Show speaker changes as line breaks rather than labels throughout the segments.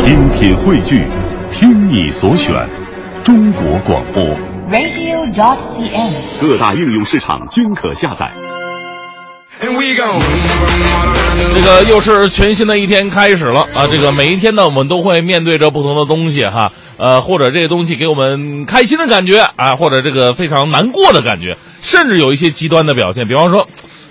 精品汇聚，听你所选，中国广播。
radio.dot.cn，。
各大应用市场均可下载。
And we go.
这个又是全新的一天开始了啊！这个每一天呢，我们都会面对着不同的东西哈，呃，或者这个东西给我们开心的感觉啊，或者这个非常难过的感觉，甚至有一些极端的表现。比方说，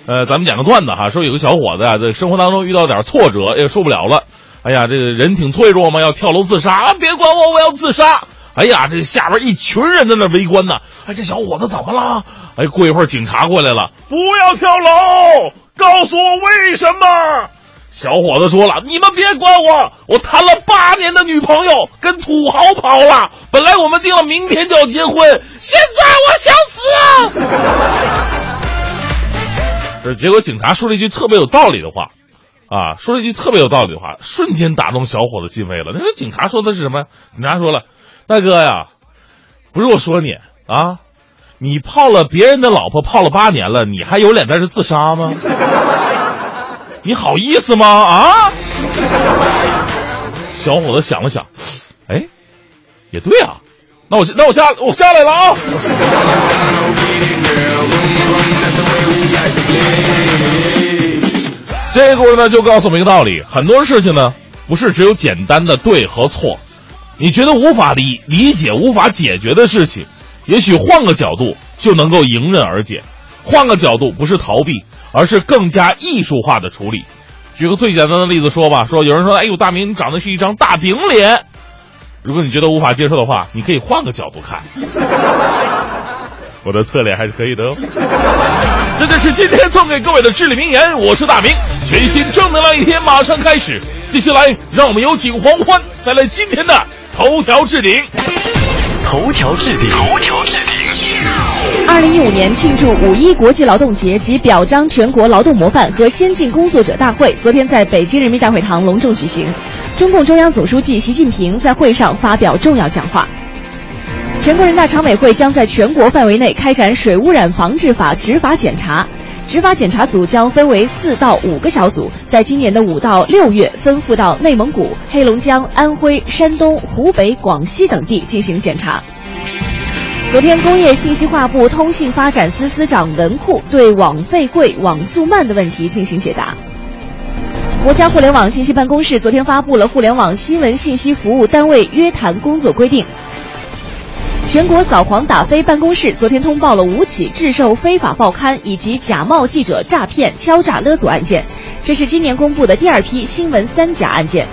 呃，咱们讲个段子哈，说有个小伙子啊，在生活当中遇到点挫折，也受不了了，哎呀，这个人挺脆弱嘛，要跳楼自杀，啊别管我，我要自杀。哎呀，这下边一群人在那围观呢。哎，这小伙子怎么了？哎，过一会儿警察过来了，不要跳楼，告诉我为什么？小伙子说了：“你们别管我，我谈了八年的女朋友跟土豪跑了，本来我们定了明天就要结婚，现在我想死。”这结果警察说了一句特别有道理的话，啊，说了一句特别有道理的话，瞬间打动小伙子心扉了。那说警察说的是什么？警察说了：“大哥呀，不是我说你啊，你泡了别人的老婆泡了八年了，你还有脸在这自杀吗？你好意思吗？啊？”小伙子想了想，哎，也对啊，那我那我下我下来了啊。这个故事呢，就告诉我们一个道理：很多事情呢，不是只有简单的对和错。你觉得无法理理解、无法解决的事情，也许换个角度就能够迎刃而解。换个角度，不是逃避，而是更加艺术化的处理。举个最简单的例子说吧，说有人说：“哎呦，大明，你长得是一张大饼脸。”如果你觉得无法接受的话，你可以换个角度看。我的侧脸还是可以的哦。这就是今天送给各位的至理名言。我是大明，全新正能量一天马上开始。接下来，让我们有请黄欢带来今天的头条置顶。
头条置顶，头条置顶。
二零一五年庆祝五一国际劳动节及表彰全国劳动模范和先进工作者大会，昨天在北京人民大会堂隆重举行。中共中央总书记习近平在会上发表重要讲话。全国人大常委会将在全国范围内开展《水污染防治法》执法检查，执法检查组将分为四到五个小组，在今年的五到六月分赴到内蒙古、黑龙江、安徽、山东、湖北、广西等地进行检查。昨天，工业信息化部通信发展司司长文库对网费贵、网速慢的问题进行解答。国家互联网信息办公室昨天发布了《互联网新闻信息服务单位约谈工作规定》。全国扫黄打非办公室昨天通报了五起制售非法报刊以及假冒记者诈骗、敲诈勒索案件，这是今年公布的第二批新闻三甲案件。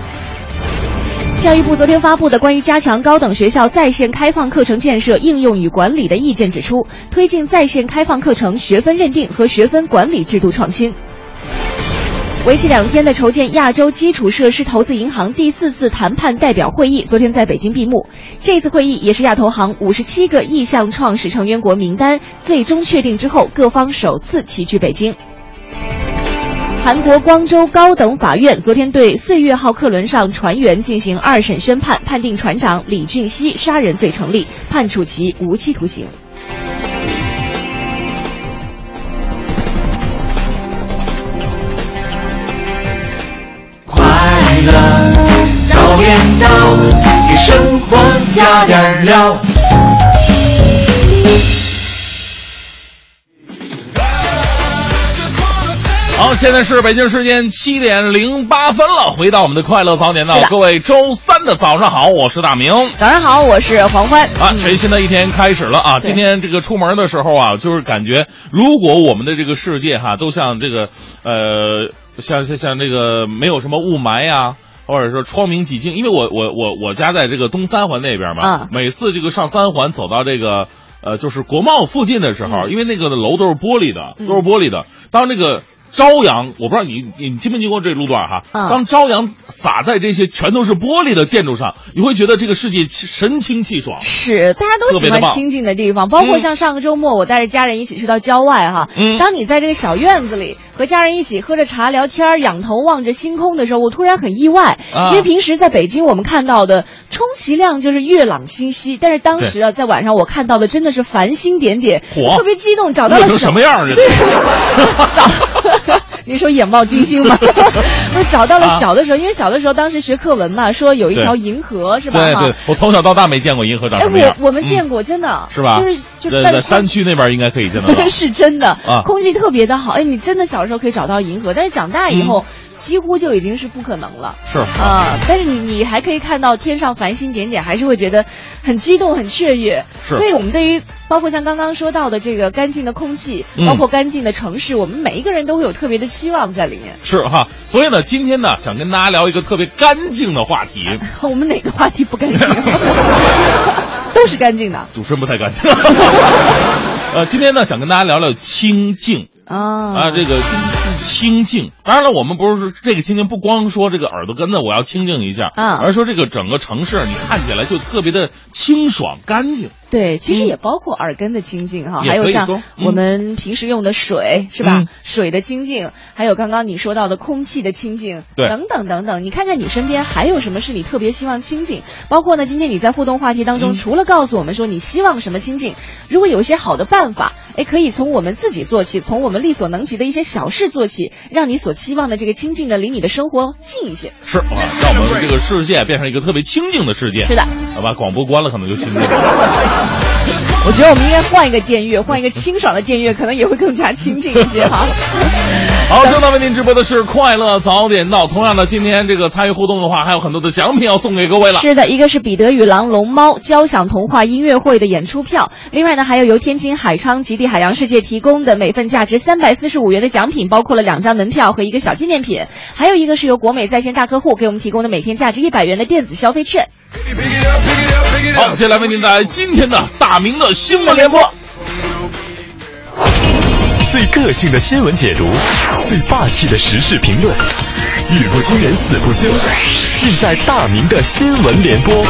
教育部昨天发布的关于加强高等学校在线开放课程建设应用与管理的意见指出，推进在线开放课程学分认定和学分管理制度创新。为期两天的筹建亚洲基础设施投资银行第四次谈判代表会议昨天在北京闭幕。这次会议也是亚投行五十七个意向创始成员国名单最终确定之后，各方首次齐聚北京。韩国光州高等法院昨天对“岁月号”客轮上船员进行二审宣判，判定船长李俊熙杀人罪成立，判处其无期徒刑。
了早点到，给生活加点料。
好，现在是北京时间七点零八分了，回到我们的快乐早点到，各位周三的早上好，我是大明。
早上好，我是黄欢。
啊，全新的一天开始了啊！今天这个出门的时候啊，就是感觉，如果我们的这个世界哈，都像这个呃，像像像这个没有什么雾霾呀、或者说窗明几净，因为我我我我家在这个东三环那边嘛，
嗯
每次这个上三环走到这个呃就是国贸附近的时候，
嗯
因为那个楼都是玻璃的，
嗯
都是玻璃的，当这个。朝阳，我不知道你你经没经过这路段哈？
啊
当朝阳洒在这些全都是玻璃的建筑上，你会觉得这个世界神清气爽。
是，大家都喜欢清静的地方，包括
嗯
像上个周末我带着家人一起去到郊外哈。
嗯
当你在这个小院子里和家人一起喝着茶聊天，仰头望着星空的时候，我突然很意外，
啊
因为平时在北京我们看到的充其量就是月朗星稀，但是当时啊在晚上我看到的真的是繁星点点，
嚯
特别激动，找到了
什么样儿？这是
找 你说眼冒金星吗？不是找到了小的时候，因为小的时候当时学课文嘛，说有一条银河是吧？
对对，我从小到大没见过银河长
哎，
什么样。
我我们见
嗯
过，真的
是吧？
就是就但
在在山区那边应该可以见得到。
是真的
啊
空气特别的好。哎，你真的小时候可以找到银河，但是长大以后、几乎就已经是不可能了。
是
啊、但是你你还可以看到天上繁星点点，还是会觉得很激动、很雀跃。
是
所以我们对于包括像刚刚说到的这个干净的空气，
嗯
包括干净的城市，我们每一个人都会有特别的期望在里面。
是哈，所以呢，今天呢，想跟大家聊一个特别干净的话题。
我们哪个话题不干净？都是干净的
主持人不太干净。呃，今天呢，想跟大家聊聊清静
啊
啊，这个清静。当然了，我们不是说这个清静，不光说这个耳朵根子我要清静一下，
啊
而是说这个整个城市你看起来就特别的清爽干净。
对，其实也包括耳根的清净哈，还有像我们平时用的水、是吧
嗯？
水的清净，还有刚刚你说到的空气的清净，
对
等等等等。你看看你身边还有什么是你特别希望清净？包括呢，今天你在互动话题当中，
嗯
除了告诉我们说你希望什么清净，如果有一些好的办法，哎，可以从我们自己做起，从我们力所能及的一些小事做起，让你所期望的这个清净呢，离你的生活近一些。
是啊，让我们这个世界变成一个特别清净的世界。
是的，
好吧，广播关了可能就清净了。
我觉得我们应该换一个电乐，换一个清爽的电乐，可能也会更加清静一些哈。
好，正在为您直播的是快乐早点到。同样的，今天这个参与互动的话，还有很多的奖品要送给各位了。
是的，一个是彼得与狼龙猫交响童话音乐会的演出票，另外呢还有由天津海昌极地海洋世界提供的每份价值三百四十五元的奖品，包括了两张门票和一个小纪念品，还有一个是由国美在线大客户给我们提供的每天价值一百元的电子消费券。
好，接下来为您带来今天的大明的新闻联播。
最个性的新闻解读，最霸气的时事评论，语不惊人死不休，尽在大明的新闻联播。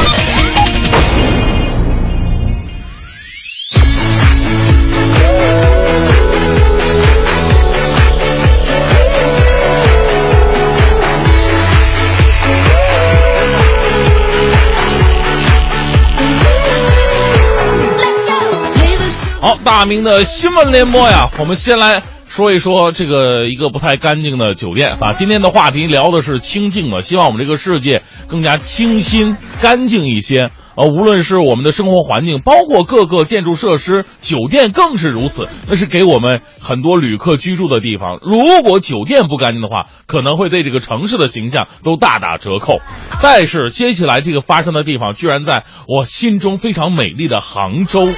好，大明的新闻联播呀，我们先来说一说这个一个不太干净的酒店啊。今天的话题聊的是清净嘛，希望我们这个世界更加清新干净一些。呃，无论是我们的生活环境，包括各个建筑设施，酒店更是如此。那是给我们很多旅客居住的地方。如果酒店不干净的话，可能会对这个城市的形象都大打折扣。但是接下来这个发生的地方，居然在我心中非常美丽的杭州。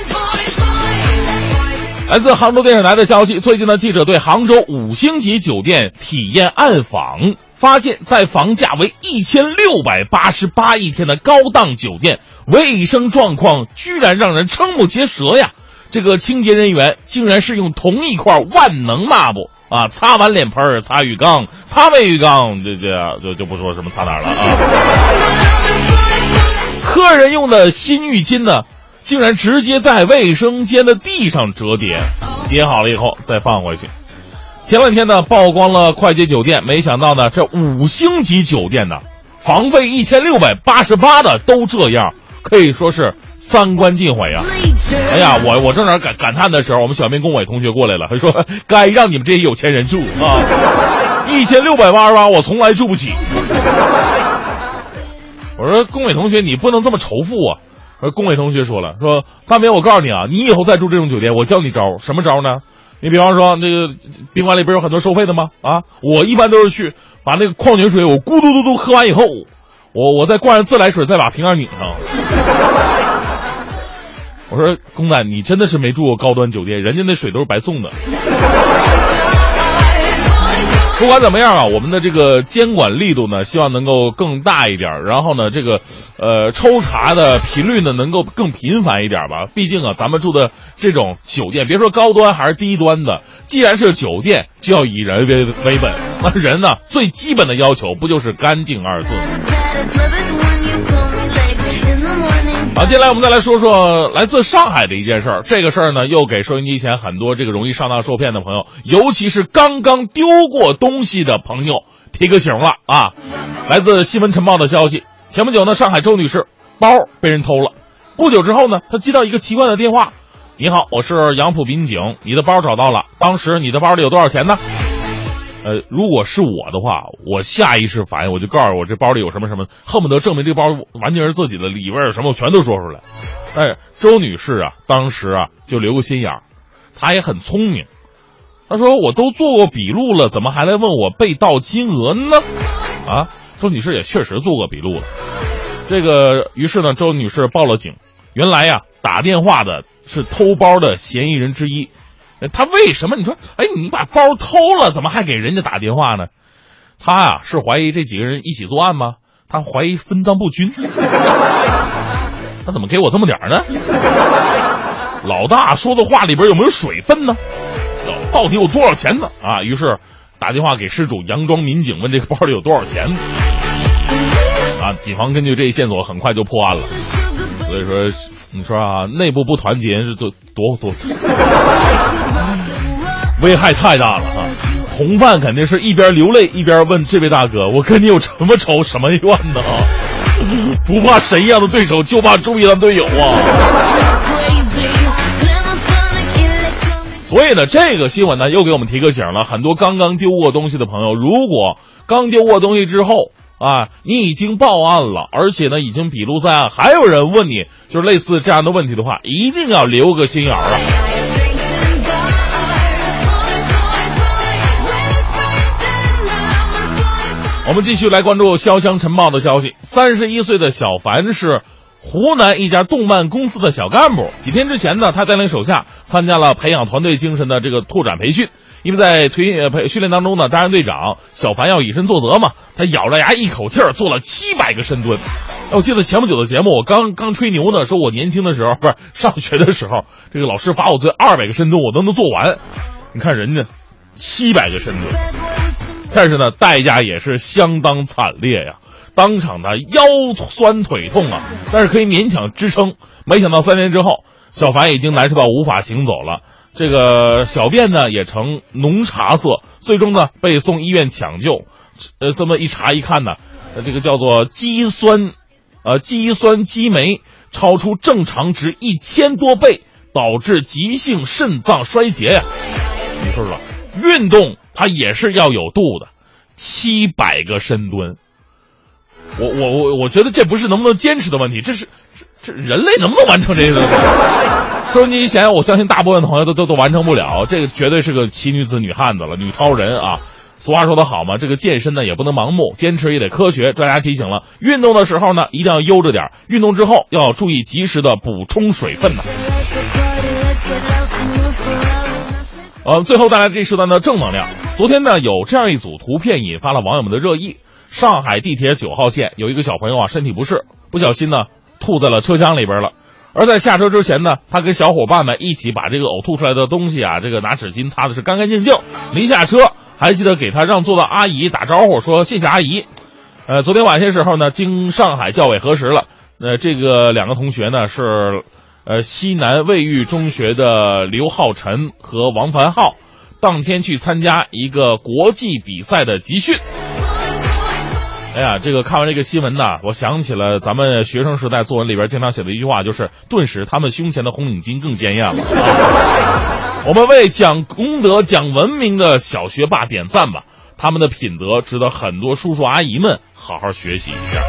来自杭州电视台的消息，最近呢，记者对杭州五星级酒店体验暗访，发现，在房价为一千六百八十八一天的高档酒店，卫生状况居然让人瞠目结舌呀！这个清洁人员竟然是用同一块万能抹布啊，擦完脸盆擦浴缸，擦完浴缸，这这就就不说什么擦哪儿了啊。客人用的新浴巾呢，竟然直接在卫生间的地上折叠，叠好了以后再放回去。前两天呢，曝光了快捷酒店，没想到呢，这五星级酒店呢，房费一千六百八十八的都这样，可以说是三观尽毁啊！哎呀，我我正在感感叹的时候，我们小明龚伟同学过来了，他说：“该让你们这些有钱人住啊，一千六百八十八，我从来住不起。”我说：“龚伟同学，你不能这么仇富啊！”而龚伟同学说了：“说大明，我告诉你啊，你以后再住这种酒店，我教你招，什么招呢？你比方说，那个宾馆里边有很多收费的吗？啊，我一般都是去把那个矿泉水我咕嘟嘟嘟喝完以后，我我再灌上自来水，再把瓶盖拧上。我说龚仔，你真的是没住过高端酒店，人家那水都是白送的。不管怎么样啊，我们的这个监管力度呢，希望能够更大一点儿。然后呢，这个呃抽查的频率呢，能够更频繁一点吧。毕竟啊，咱们住的这种酒店，别说高端还是低端的，既然是酒店，就要以人为为本。那人呢，最基本的要求不就是干净二字吗？好，接下来我们再来说说来自上海的一件事儿。这个事儿呢，又给收音机前很多这个容易上当受骗的朋友，尤其是刚刚丢过东西的朋友提个醒了啊！来自新闻晨报的消息，前不久呢，上海周女士包被人偷了。不久之后呢，她接到一个奇怪的电话：“你好，我是杨浦民警，你的包找到了。当时你的包里有多少钱呢？”呃，如果是我的话，我下意识反应我就告诉我这包里有什么什么，恨不得证明这包完全是自己的，里边有什么我全都说出来。但是周女士啊，当时啊就留个心眼儿，她也很聪明。她说：“我都做过笔录了，怎么还来问我被盗金额呢？”啊，周女士也确实做过笔录了。这个，于是呢，周女士报了警。原来呀，打电话的是偷包的嫌疑人之一。他为什么？你说，哎，你把包偷了，怎么还给人家打电话呢？他啊，是怀疑这几个人一起作案吗？他怀疑分赃不均。他怎么给我这么点呢？老大说的话里边有没有水分呢？到底有多少钱呢？啊，于是打电话给失主，佯装民警问这个包里有多少钱。啊，警方根据这一线索很快就破案了。所以说，你说啊，内部不团结是多多多，危害太大了啊！同伴肯定是一边流泪一边问这位大哥：“我跟你有什么仇什么怨呢？不怕神一样的对手，就怕猪一样的队友啊！”所以呢，这个新闻呢又给我们提个醒了。很多刚刚丢过东西的朋友，如果刚丢过东西之后啊，你已经报案了，而且呢已经笔录在案，还有人问你就是类似这样的问题的话，一定要留个心眼儿啊。我们继续来关注潇湘晨报的消息。三十一岁的小凡是湖南一家动漫公司的小干部。几天之前呢，他带领手下参加了培养团队精神的这个拓展培训。因为在推呃培训练当中呢，担任队长，小凡要以身作则嘛，他咬着牙一口气儿做了七百个深蹲。我记得前不久的节目，我刚刚吹牛呢，说我年轻的时候不是上学的时候，这个老师罚我做二百个深蹲，我都能做完。你看人家七百个深蹲。但是呢，代价也是相当惨烈呀！当场他腰酸腿痛啊，但是可以勉强支撑。没想到三年之后，小凡已经难受到无法行走了，这个小便呢也呈浓茶色，最终呢被送医院抢救。呃，这么一查一看呢，呃这个叫做肌酸，呃，肌酸激酶超出正常值一千多倍，导致急性肾脏衰竭呀！你说说，运动。它也是要有度的，七百个深蹲，我我我我觉得这不是能不能坚持的问题，这是这人类能不能完成这个？收音机前，我相信大部分朋友都都都完成不了，这个绝对是个奇女子、女汉子了，女超人啊！俗话说得好嘛，这个健身呢也不能盲目，坚持也得科学。专家提醒了，运动的时候呢一定要悠着点，运动之后要注意及时的补充水分呢。呃，最后带来这时段的正能量。昨天呢，有这样一组图片引发了网友们的热议。上海地铁九号线有一个小朋友啊，身体不适，不小心呢吐在了车厢里边了。而在下车之前呢，他跟小伙伴们一起把这个呕吐出来的东西啊，这个拿纸巾擦的是干干净净。临下车还记得给他让座的阿姨打招呼，说谢谢阿姨。呃，昨天晚些时候呢，经上海教委核实了，呃，这个两个同学呢是。呃，西南卫浴中学的刘浩辰和王凡浩，当天去参加一个国际比赛的集训。哎呀，这个看完这个新闻呢，我想起了咱们学生时代作文里边经常写的一句话，就是“顿时他们胸前的红领巾更鲜艳了”。我们为讲功德、讲文明的小学霸点赞吧，他们的品德值得很多叔叔阿姨们好好学习一下。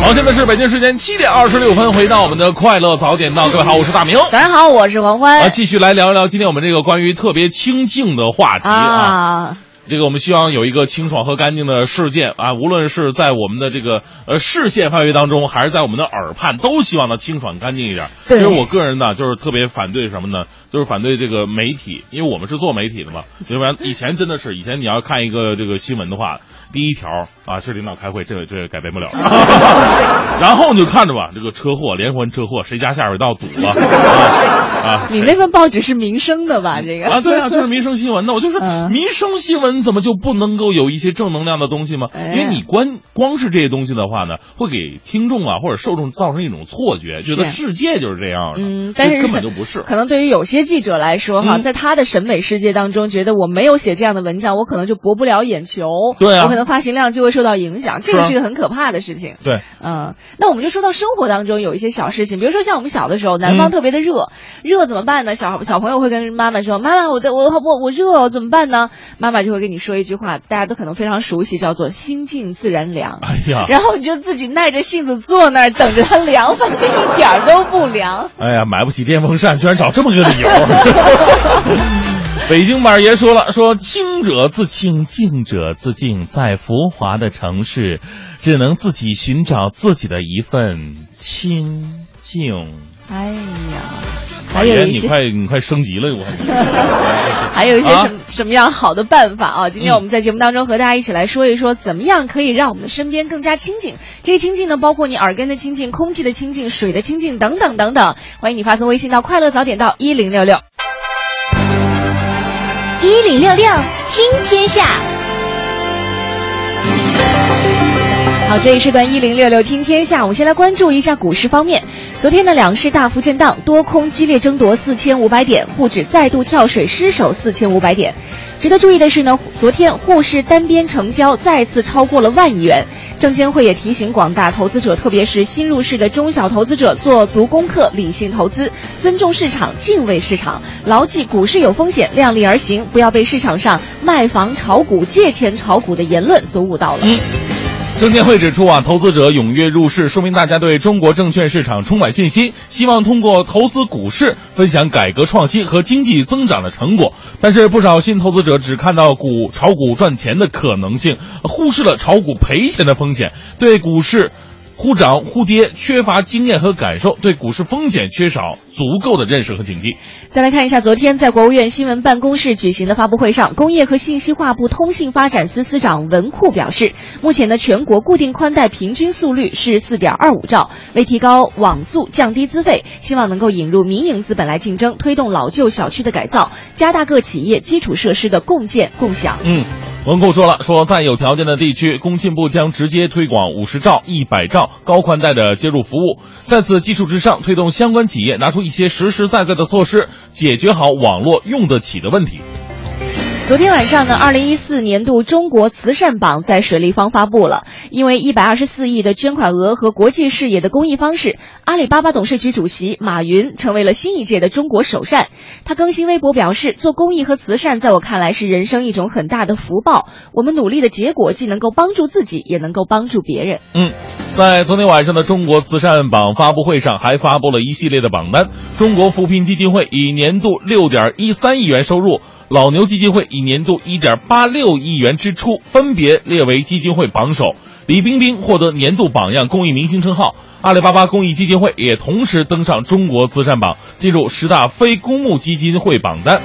好，现在是北京时间七点二十六分，回到我们的快乐早点到。各位好，我是大明。
大家好，我是黄欢。
啊，继续来聊一聊今天我们这个关于特别清静的话题啊。这个我们希望有一个清爽和干净的世界啊，无论是在我们的这个呃视线范围当中，还是在我们的耳畔，都希望它清爽干净一点。其实我个人呢，就是特别反对什么呢？就是反对这个媒体，因为我们是做媒体的嘛。要不然以前真的是，以前你要看一个这个新闻的话，第一条啊是领导开会，这个这个改变不了。然后你就看着吧，这个车祸连环车祸，谁家下水道堵了 啊？
你那份报纸是民生的吧？这个
啊，对啊，就是民生新闻的。我就是民生新闻。怎么就不能够有一些正能量的东西吗？
哎
因为你光光是这些东西的话呢，会给听众啊或者受众造成一种错觉，觉得世界就是这样的，
嗯，但是
根本就不是。
可能对于有些记者来说哈，
嗯
在他的审美世界当中，觉得我没有写这样的文章，我可能就博不了眼球，
对啊
我可能发行量就会受到影响，这个
是
一个很可怕的事情。
对，
嗯，那我们就说到生活当中有一些小事情，比如说像我们小的时候，南方
嗯
特别的热，热怎么办呢？小小朋友会跟妈妈说：“妈妈，我的我我我热，怎么办呢？”妈妈就会跟你说一句话，大家都可能非常熟悉，叫做“心静自然凉”。
哎呀，
然后你就自己耐着性子坐那儿等着它凉，发现一点儿都不凉。
哎呀，买不起电风扇，居然找这么个理由。北京板爷说了，说清者自清，静者自静，在浮华的城市，只能自己寻找自己的一份清静。
哎呀，还
板爷，你
有一些。
快你快升级了，我。
还有一些
啊
什么、什么样好的办法啊？今天我们在节目当中和大家一起来说一说，怎么样可以让我们的身边更加清静。这些清静呢，包括你耳根的清静、空气的清静、水的清静等等等等。欢迎你发送微信到快乐早点到一零六六。
一零六六听天下，
好，这一时段一零六六听天下，我们先来关注一下股市方面。昨天的两市大幅震荡，多空激烈争夺四千五百点，沪指再度跳水失守四千五百点。值得注意的是呢，昨天沪市单边成交再次超过了万亿元。证监会也提醒广大投资者，特别是新入市的中小投资者，做足功课，理性投资，尊重市场，敬畏市场，牢记股市有风险，量力而行，不要被市场上卖房炒股、借钱炒股的言论所误导了。
证监会指出啊，投资者踊跃入市，说明大家对中国证券市场充满信心，希望通过投资股市分享改革创新和经济增长的成果。但是不少新投资者只看到股炒股赚钱的可能性，忽视了炒股赔钱的风险，对股市。忽涨忽跌，缺乏经验和感受，对股市风险缺少足够的认识和警惕。
再来看一下，昨天在国务院新闻办公室举行的发布会上，工业和信息化部通信发展司司长文库表示，目前的全国固定宽带平均速率是四点二五兆，为提高网速、降低资费，希望能够引入民营资本来竞争，推动老旧小区的改造，加大各企业基础设施的共建共享。
嗯，文库说了，说在有条件的地区，工信部将直接推广五十兆、一百兆高宽带的接入服务，在此基础之上，推动相关企业拿出一些实实在在的措施，解决好网络用得起的问题。
昨天晚上呢，二零一四年度中国慈善榜在水立方发布了。因为一百二十四亿的捐款额和国际视野的公益方式，阿里巴巴董事局主席马云成为了新一届的中国首善。他更新微博表示，做公益和慈善在我看来是人生一种很大的福报。我们努力的结果既能够帮助自己，也能够帮助别人。
嗯，在昨天晚上的中国慈善榜发布会上，还发布了一系列的榜单。中国扶贫基金会以年度六点一三亿元收入，老牛基金会以年度一点八六亿元支出，分别列为基金会榜首。李冰冰获得年度榜样公益明星称号，阿里巴巴公益基金会也同时登上中国慈善榜，进入十大非公募基金会榜单。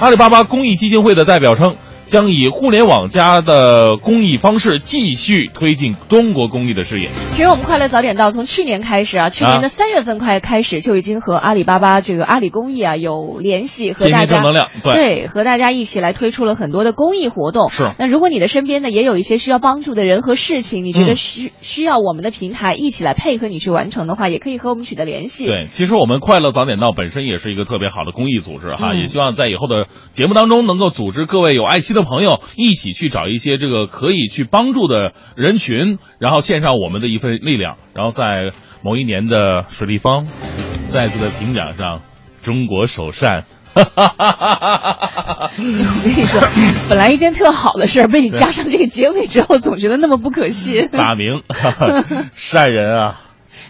阿里巴巴公益基金会的代表称，将以互联网加的公益方式继续推进中国公益的事业。
其实我们快乐早点到从去年开始啊，去年的三月份快开始就已经和阿里巴巴这个阿里公益啊有联系，和大家
对
和大家一起来推出了很多的公益活动。
是
那如果你的身边呢也有一些需要帮助的人和事情，你觉得
嗯
需、需要我们的平台一起来配合你去完成的话，也可以和我们取得联系。
对，其实我们快乐早点到本身也是一个特别好的公益组织哈，
嗯
也希望在以后的节目当中能够组织各位有爱心的朋友一起去找一些这个可以去帮助的人群，然后献上我们的一份力量，然后在某一年的水立方再次的评奖上，中国首善。
我跟你说，本来一件特好的事儿，被你加上这个结尾之后，总觉得那么不可信。
大明 善人啊，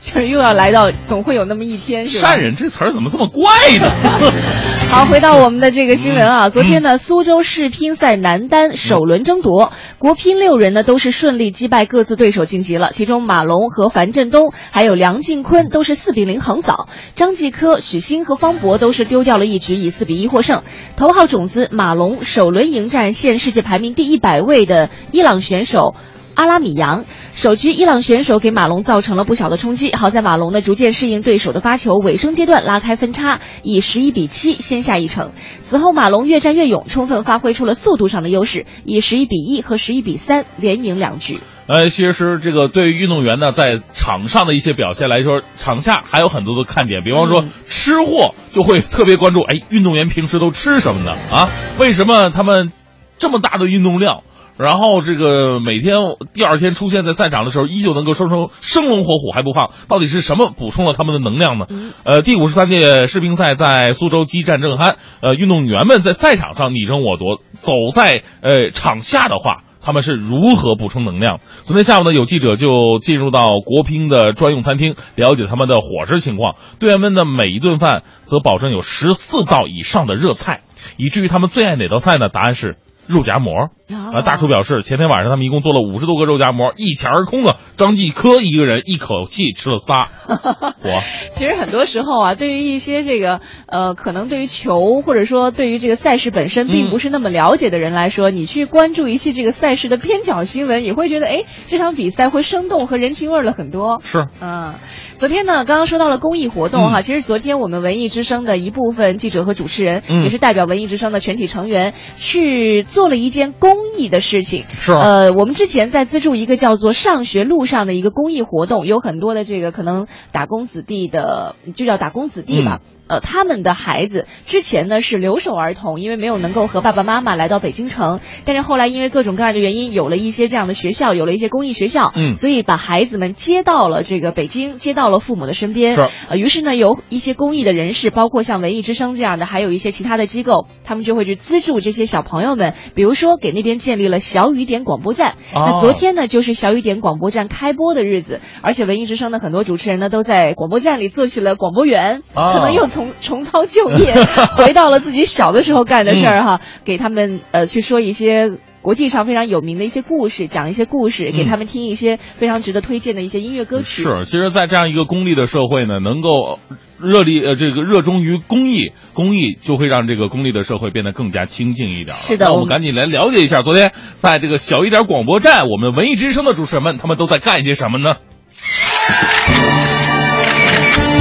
就是又要来到，总会有那么一天，是？
善人这词儿怎么这么怪呢？
好，回到我们的这个新闻
嗯
啊，昨天呢，苏州世乒赛男单首轮争夺，国乒六人呢都是顺利击败各自对手晋级了，其中马龙和樊振东还有梁靖昆都是四比零横扫，张继科、许昕和方博都是丢掉了一局，以四比一获胜。头号种子马龙首轮迎战现世界排名第一百位的伊朗选手。阿拉米扬。首局伊朗选手给马龙造成了不小的冲击，好在马龙呢逐渐适应对手的发球，尾声阶段拉开分差，以十一比七先下一城。此后马龙越战越勇，充分发挥出了速度上的优势，以十一比一和十一比三连赢两局。
呃，其实这个对于运动员呢，在场上的一些表现来说，场下还有很多的看点，比方说吃货就会特别关注，哎，运动员平时都吃什么呢？啊，为什么他们这么大的运动量？然后这个每天第二天出现在赛场的时候，依旧能够生生生龙活虎还不胖，到底是什么补充了他们的能量呢？呃，第五十三届世乒赛在苏州激战正酣，呃，运动员们在赛场上你争我夺，走在呃场下的话，他们是如何补充能量？昨天下午呢，有记者就进入到国乒的专用餐厅，了解他们的伙食情况。队员们的每一顿饭则保证有十四道以上的热菜，以至于他们最爱哪道菜呢？答案是。肉夹馍啊！大厨表示，前天晚上他们一共做了五十多个肉夹馍，一抢而空啊！张继科一个人一口气吃了仨。我
其实很多时候啊，对于一些这个呃，可能对于球或者说对于这个赛事本身并不是那么了解的人来说，你去关注一些这个赛事的边角新闻，也会觉得哎，这场比赛会生动和人情味了很多。
是，
嗯。昨天呢，刚刚说到了公益活动哈，其实昨天我们文艺之声的一部分记者和主持人，也是代表文艺之声的全体成员，去做了一件公益的事情。
是，
呃，我们之前在资助一个叫做“上学路上”的一个公益活动，有很多的这个可能打工子弟的，就叫打工子弟吧。呃，他们的孩子之前呢是留守儿童，因为没有能够和爸爸妈妈来到北京城，但是后来因为各种各样的原因，有了一些这样的学校，有了一些公益学校，
嗯，
所以把孩子们接到了这个北京，接到了父母的身边。
是，
呃，于是呢，有一些公益的人士，包括像文艺之声这样的，还有一些其他的机构，他们就会去资助这些小朋友们，比如说给那边建立了小雨点广播站。那昨天呢，就是小雨点广播站开播的日子，而且文艺之声的很多主持人呢，都在广播站里做起了广播员，可能又从 重操旧业，回到了自己小的时候干的事儿哈，给他们呃去说一些国际上非常有名的一些故事，讲一些故事，给他们听一些非常值得推荐的一些音乐歌曲。
是，其实，在这样一个功利的社会呢，能够热力呃这个热衷于公益，公益就会让这个功利的社会变得更加清静一点。
是的，
那我们赶紧来了解一下，昨天在这个小一点广播站，我们文艺之声的主持人们他们都在干些什么呢？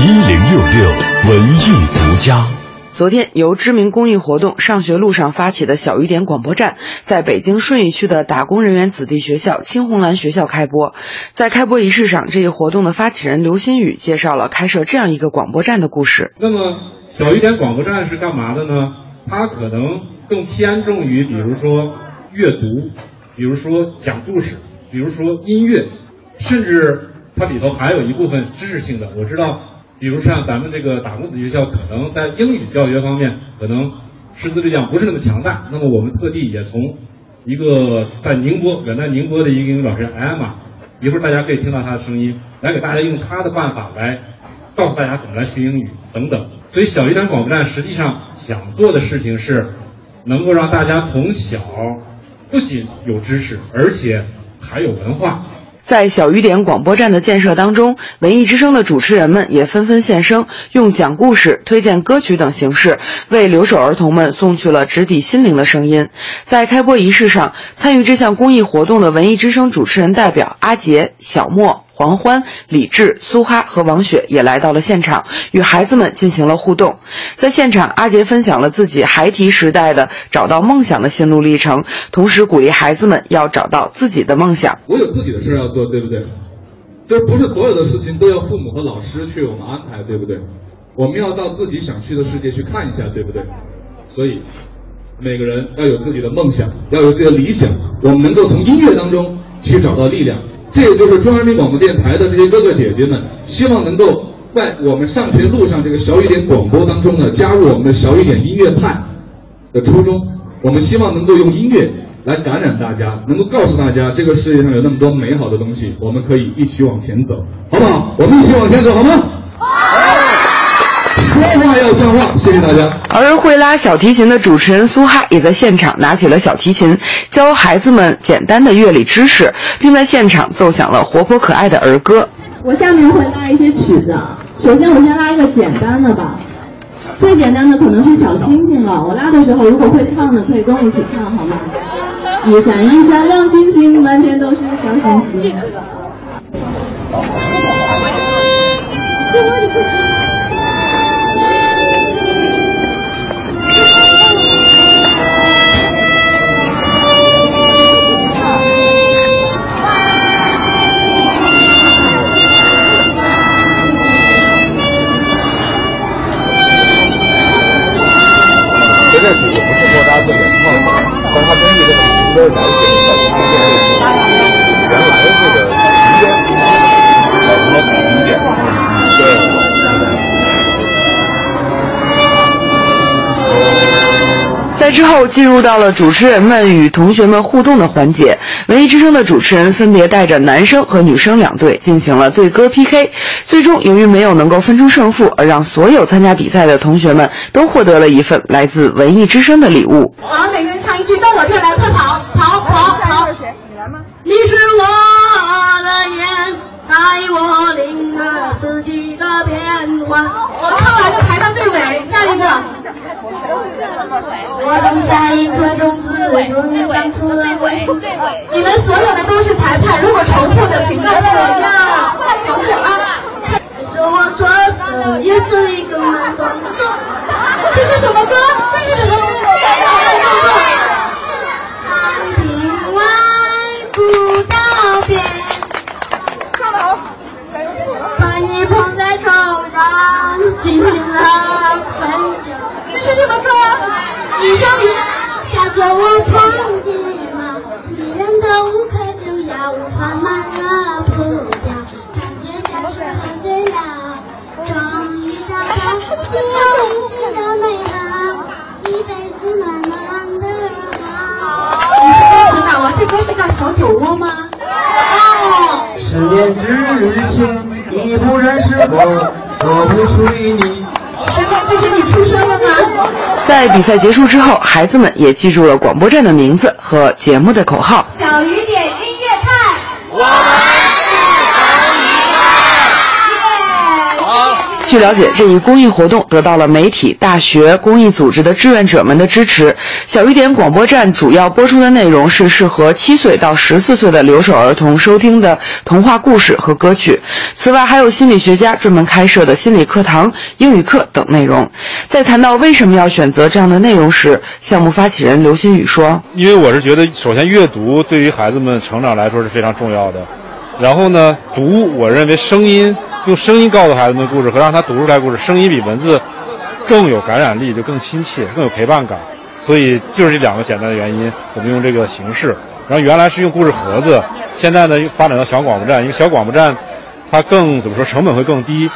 一零六六文艺独家。
昨天，由知名公益活动“上学路上”发起的小雨点广播站，在北京顺义区的打工人员子弟学校青红蓝学校开播。在开播仪式上，这一活动的发起人刘新宇介绍了开设这样一个广播站的故事。
那么，小雨点广播站是干嘛的呢？它可能更偏重于，比如说阅读，比如说讲故事，比如说音乐，甚至它里头还有一部分知识性的。我知道。比如像咱们这个打工子学校，可能在英语教学方面，可能师资力量不是那么强大。那么我们特地也从一个在宁波远在宁波的一个英语老师艾玛，一会儿大家可以听到他的声音，来给大家用他的办法来告诉大家怎么来学英语等等。所以小雨点广播站实际上想做的事情是，能够让大家从小不仅有知识，而且还有文化。
在小雨点广播站的建设当中，文艺之声的主持人们也纷纷现身，用讲故事、推荐歌曲等形式，为留守儿童们送去了直抵心灵的声音。在开播仪式上，参与这项公益活动的文艺之声主持人代表阿杰、小莫。黄欢、李志、苏哈和王雪也来到了现场，与孩子们进行了互动。在现场，阿杰分享了自己孩提时代的找到梦想的心路历程，同时鼓励孩子们要找到自己的梦想。
我有自己的事要做，对不对？就是不是所有的事情都要父母和老师去我们安排，对不对？我们要到自己想去的世界去看一下，对不对？所以，每个人要有自己的梦想，要有自己的理想。我们能够从音乐当中去找到力量。这也就是中央人民广播电台的这些哥哥姐姐们，希望能够在我们上学路上这个小雨点广播当中呢，加入我们的小雨点音乐派的初衷。我们希望能够用音乐来感染大家，能够告诉大家这个世界上有那么多美好的东西，我们可以一起往前走，好不好？我们一起往前走，好吗？说话要算话，谢谢大家。
而会拉小提琴的主持人苏哈也在现场拿起了小提琴，教孩子们简单的乐理知识，并在现场奏响了活泼可爱的儿歌。
我下面会拉一些曲子，首先我先拉一个简单的吧，最简单的可能是小星星了。我拉的时候如果会唱的，可以跟我一起唱好吗？一闪一闪亮晶晶，满天都是小星星。
这里也不是莫扎特原创的，但他根据这个名的改编的，原来这个情节改成了很经典。对。
在之后进入到了主持人们与同学们互动的环节，文艺之声的主持人分别带着男生和女生两队进行了对歌 PK。最终，由于没有能够分出胜负，而让所有参加比赛的同学们都获得了一份来自文艺之声的礼物。
好，每个人唱一句，到我这儿来，快跑，跑，跑，跑！你来吗？你是我的眼，带我领略四季的变换。我唱完就排到队尾，下一个。我种下一颗种子，终于长出了尾。你们所有的都是裁判，如果重复的，请告诉我呀。重复啊！跟着我左手也是一个慢动作。这是什么歌？这是什么歌？长亭外，古道边。把你捧在手上，紧紧地分享。是什么歌？你说你下着我长睫毛，迷人的舞客就要放慢了步调，感觉像是喝醉了，终于找到心有灵犀的美好，一辈子暖暖的好。你是公子脑啊？这歌是叫小酒？窝吗？哦。
十年之前你不认识我，我不属于你。
你出生了吗？
在比赛结束之后，孩子们也记住了广播站的名字和节目的口号。
小雨点音乐派，
我们
据了解，这一公益活动得到了媒体、大学、公益组织的志愿者们的支持。小雨点广播站主要播出的内容是适合七岁到十四岁的留守儿童收听的童话故事和歌曲。此外，还有心理学家专门开设的心理课堂、英语课等内容。在谈到为什么要选择这样的内容时，项目发起人刘新宇说：“
因为我是觉得，首先阅读对于孩子们成长来说是非常重要的。然后呢，读，我认为声音。”用声音告诉孩子们故事和让他读出来故事，声音比文字更有感染力，就更亲切，更有陪伴感。所以就是这两个简单的原因，我们用这个形式。然后原来是用故事盒子，现在呢发展到小广播站，因为小广播站它更怎么说，成本会更低，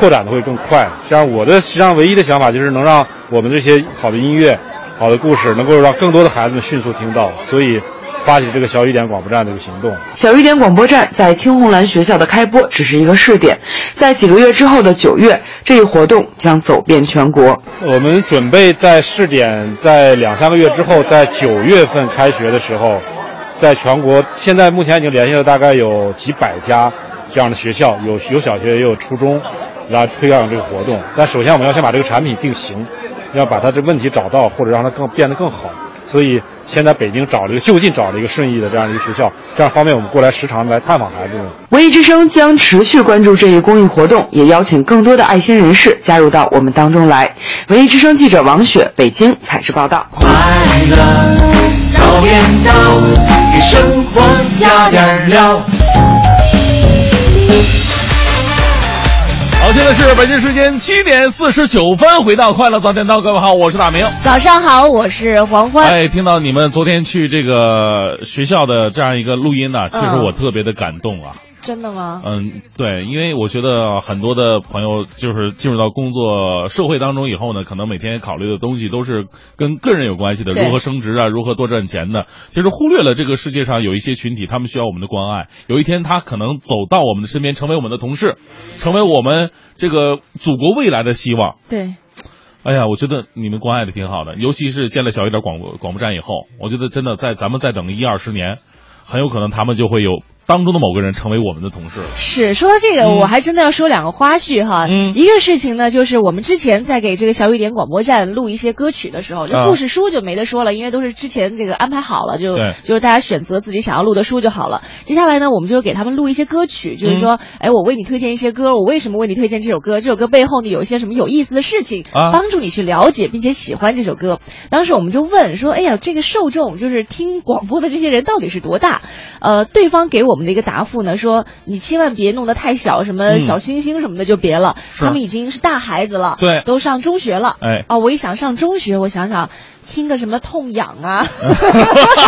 扩展的会更快。这样我的实际上唯一的想法就是能让我们这些好的音乐、好的故事能够让更多的孩子们迅速听到。所以。发起这个小雨点广播站这个行动。
小雨点广播站在青红蓝学校的开播只是一个试点，在几个月之后的九月，这一活动将走遍全国。
我们准备在试点，在两三个月之后，在九月份开学的时候，在全国，现在目前已经联系了大概有几百家这样的学校，有有小学也有初中，来推广这个活动。但首先我们要先把这个产品定型，要把它这问题找到，或者让它更变得更好。所以现在北京找了一个就近找了一个顺义的这样一个学校，这样方便我们过来时常来探访孩子们。
文艺之声将持续关注这一公益活动，也邀请更多的爱心人士加入到我们当中来。文艺之声记者王雪，北京采制报道。
快乐早点到，给生活加点料。
好，现在是北京时间七点四十九分，回到快乐早点到，各位好，我是大明。
早上好，我是黄欢。
哎，听到你们昨天去这个学校的这样一个录音呢，其实我特别的感动啊。
真的吗？
嗯，对，因为我觉得很多的朋友就是进入到工作社会当中以后呢，可能每天考虑的东西都是跟个人有关系的，如何升职啊，如何多赚钱的，就是忽略了这个世界上有一些群体，他们需要我们的关爱。有一天他可能走到我们的身边，成为我们的同事，成为我们这个祖国未来的希望。
对。
哎呀，我觉得你们关爱的挺好的，尤其是建了小一点广播广播站以后，我觉得真的在咱们再等一二十年，很有可能他们就会有。当中的某个人成为我们的同事了。
是说到这个，
嗯
我还真的要说两个花絮哈。
嗯
一个事情呢，就是我们之前在给这个小雨点广播站录一些歌曲的时候，就
啊
故事书就没得说了，因为都是之前这个安排好了，就就是大家选择自己想要录的书就好了。接下来呢，我们就给他们录一些歌曲，
嗯
就是说，哎，我为你推荐一些歌，我为什么为你推荐这首歌？这首歌背后呢有一些什么有意思的事情，
啊
帮助你去了解并且喜欢这首歌。当时我们就问说，哎呀，这个受众就是听广播的这些人到底是多大？呃，对方给我们的一个答复呢，说你千万别弄得太小，什么
嗯。
小星星什么的就别了，
是。
他们已经是大孩子了，
对。
都上中学了。
哎。
啊，我一想上中学，我想想。听个什么痛痒啊，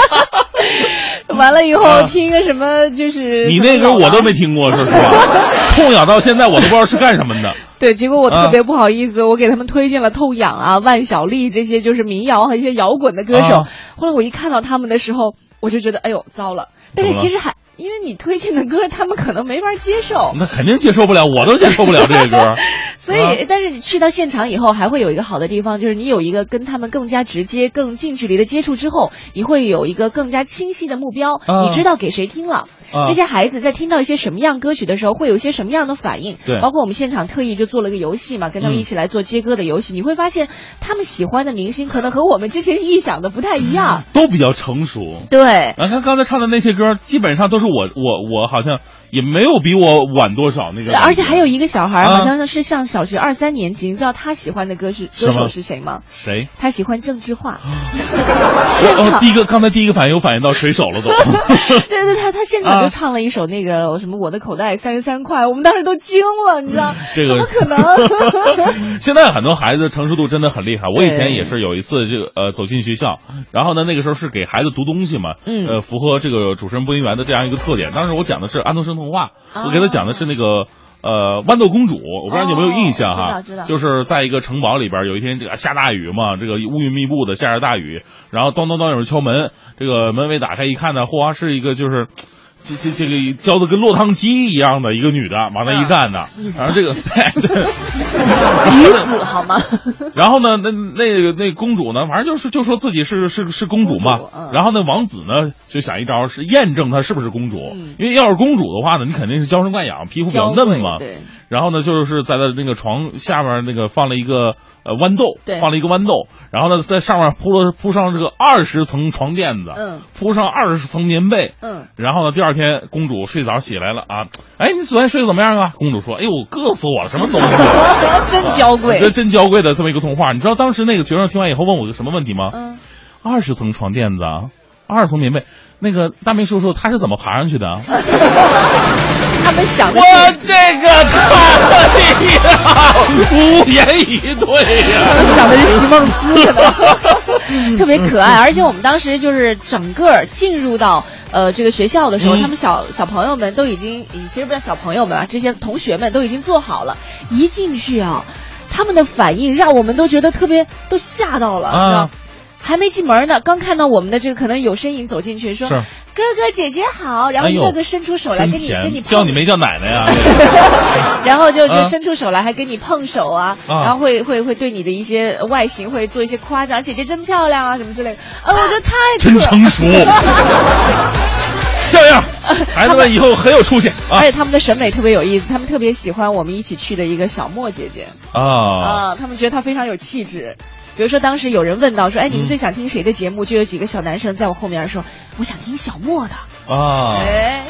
完了以后
啊。
听个什么就是
你那歌
个
我都没听过，说实话，痛痒到现在我都不知道是干什么的。
对，结果我
啊
特别不好意思，我给他们推荐了痛痒啊、万晓利这些就是民谣和一些摇滚的歌手。
啊。
后来我一看到他们的时候，我就觉得哎呦糟了。但是其实还因为你推荐的歌，他们可能没法接受。
那肯定接受不了，我都接受不了这个歌。
所以，但是你去到现场以后，还会有一个好的地方，就是你有一个跟他们更加直接、更近距离的接触之后，你会有一个更加清晰的目标，
啊
你知道给谁听了。
啊
这些孩子在听到一些什么样歌曲的时候，会有一些什么样的反应？
对
包括我们现场特意就做了个游戏嘛，跟他们
嗯
一起来做接歌的游戏。你会发现，他们喜欢的明星可能和我们之前预想的不太一样。
都比较成熟。
对，
然后他刚才唱的那些歌，基本上都是我我我好像也没有比我晚多少那个。
而且还有一个小孩，
啊
好像是上小学二三年级，你知道他喜欢的歌是歌手是谁吗？
谁？
他喜欢郑智化。现场
第一个刚才第一个反应我反应到水手了都。
对对，他他现场
啊
就唱了一首那个什么我的口袋三十三块，我们当时都惊了，你知道？
这个
怎么可能？
现在很多孩子成熟度真的很厉害。我以前也是有一次这个呃走进学校，然后呢那个时候是给孩子读东西嘛，
嗯
呃符合这个主持人播音员的这样一个特点。当时我讲的是安徒生童话，
啊
我给他讲的是那个。呃，豌豆公主，我不知道你有没有印象哈？
哦知道知道
就是在一个城堡里边，有一天这个下大雨嘛，这个乌云密布的下着大雨，然后咚咚咚有人敲门，这个门卫打开一看呢，嚯，是一个就是。这这这个教的跟落汤鸡一样的一个女的往那一站呢，
嗯
然后这个
女子 好吗？
然后呢，那那个那公主呢，反正就是就说自己是是是公主嘛。然后那，王子呢就想一招，是验证她是不是公主。
嗯
因为要是公主的话呢，你肯定是娇生惯养，皮肤比较嫩嘛。
对，
然后呢，就是在他那个床下面那个放了一个呃豌豆，
对
放了一个豌豆，然后呢，在上面铺了铺上这个二十层床垫子，
嗯
铺上二十层棉被，
嗯，
然后呢，第二天公主睡早起来了啊，哎，你昨天睡得怎么样啊？公主说，哎呦，硌死我了，什么东西啊？
真娇贵
这。真娇贵的这么一个童话。你知道当时那个学生听完以后问我个什么问题吗？
嗯，
二十层床垫子啊，二十层棉被，那个大明叔叔他是怎么爬上去的啊？
他们想的
我，这个可以呀，无言以对呀、
他们想的是席梦思，可 能特别可爱。而且我们当时就是整个进入到呃这个学校的时候，
嗯
他们小小朋友们都已经，其实不叫小朋友们啊，这些同学们都已经做好了，一进去啊。他们的反应让我们都觉得特别都吓到了，
啊
你知道还没进门呢，刚看到我们的这个可能有身影走进去，说哥哥姐姐好，然后一个个伸出手来跟你跟你
甜，叫你没叫奶奶呀？
然后就就
啊。
伸出手来，还跟你碰手啊，
啊。
然后会会会对你的一些外形会做一些夸奖，姐姐真漂亮啊什么之类的，啊，我觉得太
真成熟，像样，孩子们以后很有出息啊。
而且他们的审美特别有意思，他们特别喜欢我们一起去的一个小莫姐姐。
啊！
啊，他们觉得她非常有气质。比如说，当时有人问到说：“哎，你们
嗯
最想听谁的节目？”就有几个小男生在我后面说：“我想听小莫的。
啊，
哎，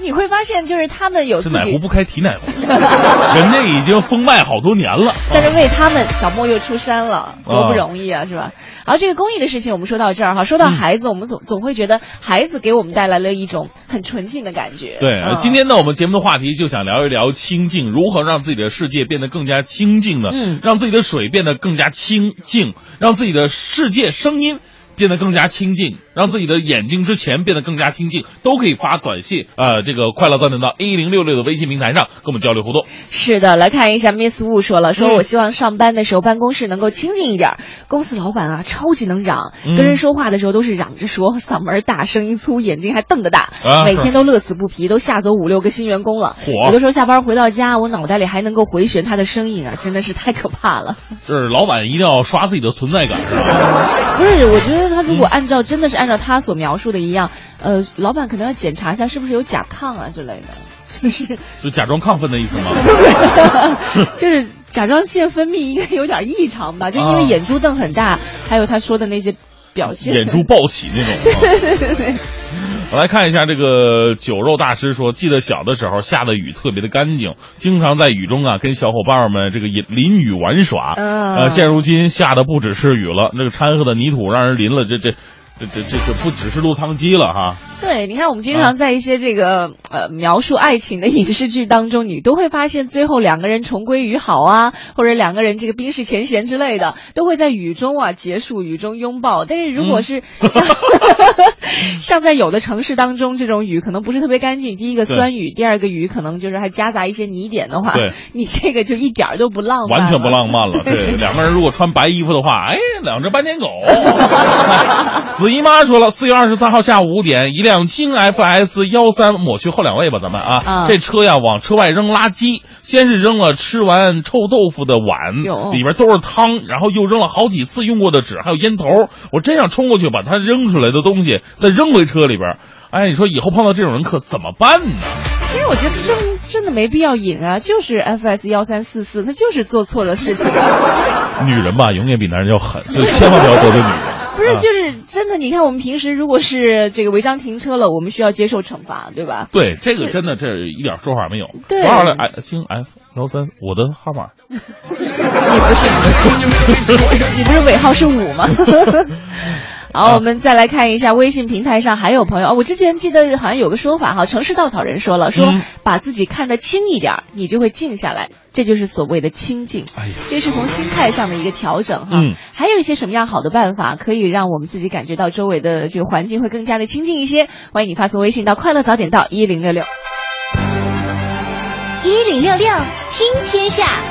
你会发现，就是他们有自己
奶壶不开提奶壶，人家已经封麦好多年了。
但是为他们，小莫又出山了，多不
啊
容易啊，是吧？好，这个公益的事情我们说到这儿哈，说到孩子，我们总总会觉得孩子给我们带来了一种很纯净的感觉。
对，今天呢，我们节目的话题就想聊一聊清净，如何让自己的世界变得更加清净呢？
嗯
让自己的水变得更加清净，让自己的世界声音。变得更加清净，让自己的眼睛之前变得更加清净，都可以发短信，呃，这个快乐暂停到一零六六的微信平台上跟我们交流互动。
是的，来看一下 Miss Wu 说了，说
嗯
我希望上班的时候办公室能够清静一点。公司老板啊，超级能嚷，
嗯
跟人说话的时候都是嚷着说，嗓门大，声音粗，眼睛还瞪得大，
啊
每天都乐此不疲，都吓走五六个新员工了。
嚯
有的时候下班回到家，我脑袋里还能够回旋他的声音啊，真的是太可怕了。
就 是老板一定要刷自己的存在感，是吧？
不是，我觉得他如果按照真的是按照他所描述的一样，呃，老板可能要检查一下是不是有甲亢啊之类的，就 是
就假装亢奋的意思吗？
就是甲状腺分泌应该有点异常吧，就因为
啊
眼珠瞪很大，还有他说的那些表现。
眼珠暴起那种。
对对对对。
我来看一下这个酒肉大师说，记得小的时候下的雨特别的干净，经常在雨中啊跟小伙伴们这个淋淋雨玩耍。
嗯
呃，现如今下的不只是雨了，那个掺和的泥土让人淋了，这这这这这这不只是落汤鸡了哈。
对，你看我们经常在一些这个、呃描述爱情的影视剧当中，你都会发现最后两个人重归于好啊，或者两个人这个冰释前嫌之类的，都会在雨中啊结束，雨中拥抱。但是如果是像、像在有的城市当中，这种雨可能不是特别干净，第一个酸雨，第二个雨可能就是还夹杂一些泥点的话
对，
你这个就一点都不浪漫，
完全不浪漫了。对，两个人如果穿白衣服的话，哎，两只斑点狗。子姨妈说了，四月二十三号下午五点，一辆京 FS 幺三抹去后两位吧，咱们啊，
啊
这车呀往车外扔垃圾，先是扔了吃完臭豆腐的碗，里边都是汤，然后又扔了好几次用过的纸，还有烟头。我真想冲过去把他扔出来的东西再扔回车里边。哎，你说以后碰到这种人可怎么办呢？
其实我觉得真真的没必要引啊，就是 FS 幺三四四，那就是做错了事情。
女人吧，永远比男人要狠，所以千万不要得罪女人。
不是，
啊
就是真的。你看，我们平时如果是这个违章停车了，我们需要接受惩罚，对吧？
对，这个真的这一点说法没有。
对
多少来？哎，京 F 幺三，我的号码。
你不是，你不是尾号是五吗？好，我们再来看一下微信平台上还有朋友，哦我之前记得好像有个说法哈，城市稻草人说了，说
嗯
把自己看得轻一点，你就会静下来，这就是所谓的清静。
哎呀，
这是从心态上的一个调整哈。
嗯
还有一些什么样好的办法可以让我们自己感觉到周围的这个环境会更加的清静一些？欢迎你发送微信到快乐早点到一零六六。
一零六六听天下。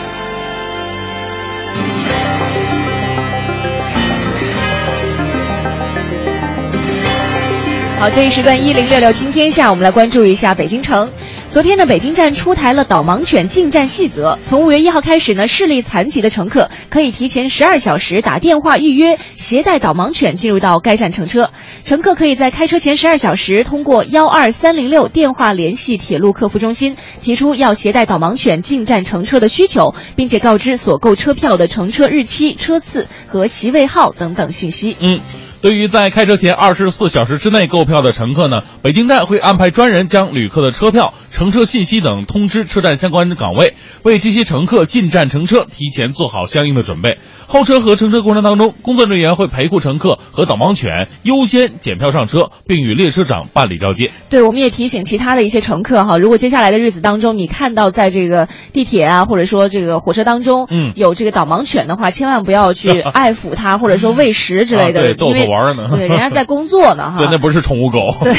好，这一时段一零六六听天下，我们来关注一下北京城。昨天呢，北京站出台了导盲犬进站细则。从五月一号开始呢，视力残疾的乘客可以提前十二小时打电话预约，携带导盲犬进入到该站乘车。乘客可以在开车前十二小时通过幺二三零六电话联系铁路客服中心，提出要携带导盲犬进站乘车的需求，并且告知所购车票的乘车日期、车次和席位号等等信息。
嗯。对于在开车前二十四小时之内购票的乘客呢，北京站会安排专人将旅客的车票、乘车信息等通知车站相关岗位，为这些乘客进站乘车提前做好相应的准备。候车和乘车过程当中，工作人员会陪护乘客和导盲犬优先检票上车，并与列车长办理交接。
对，我们也提醒其他的一些乘客哈，如果接下来的日子当中，你看到在这个地铁啊，或者说这个火车当中，
嗯
有这个导盲犬的话，千万不要去 爱抚它，或者说喂食之类的，
啊对逗逗玩呢
对，人家在工作呢哈。
对，那不是宠物狗。
对，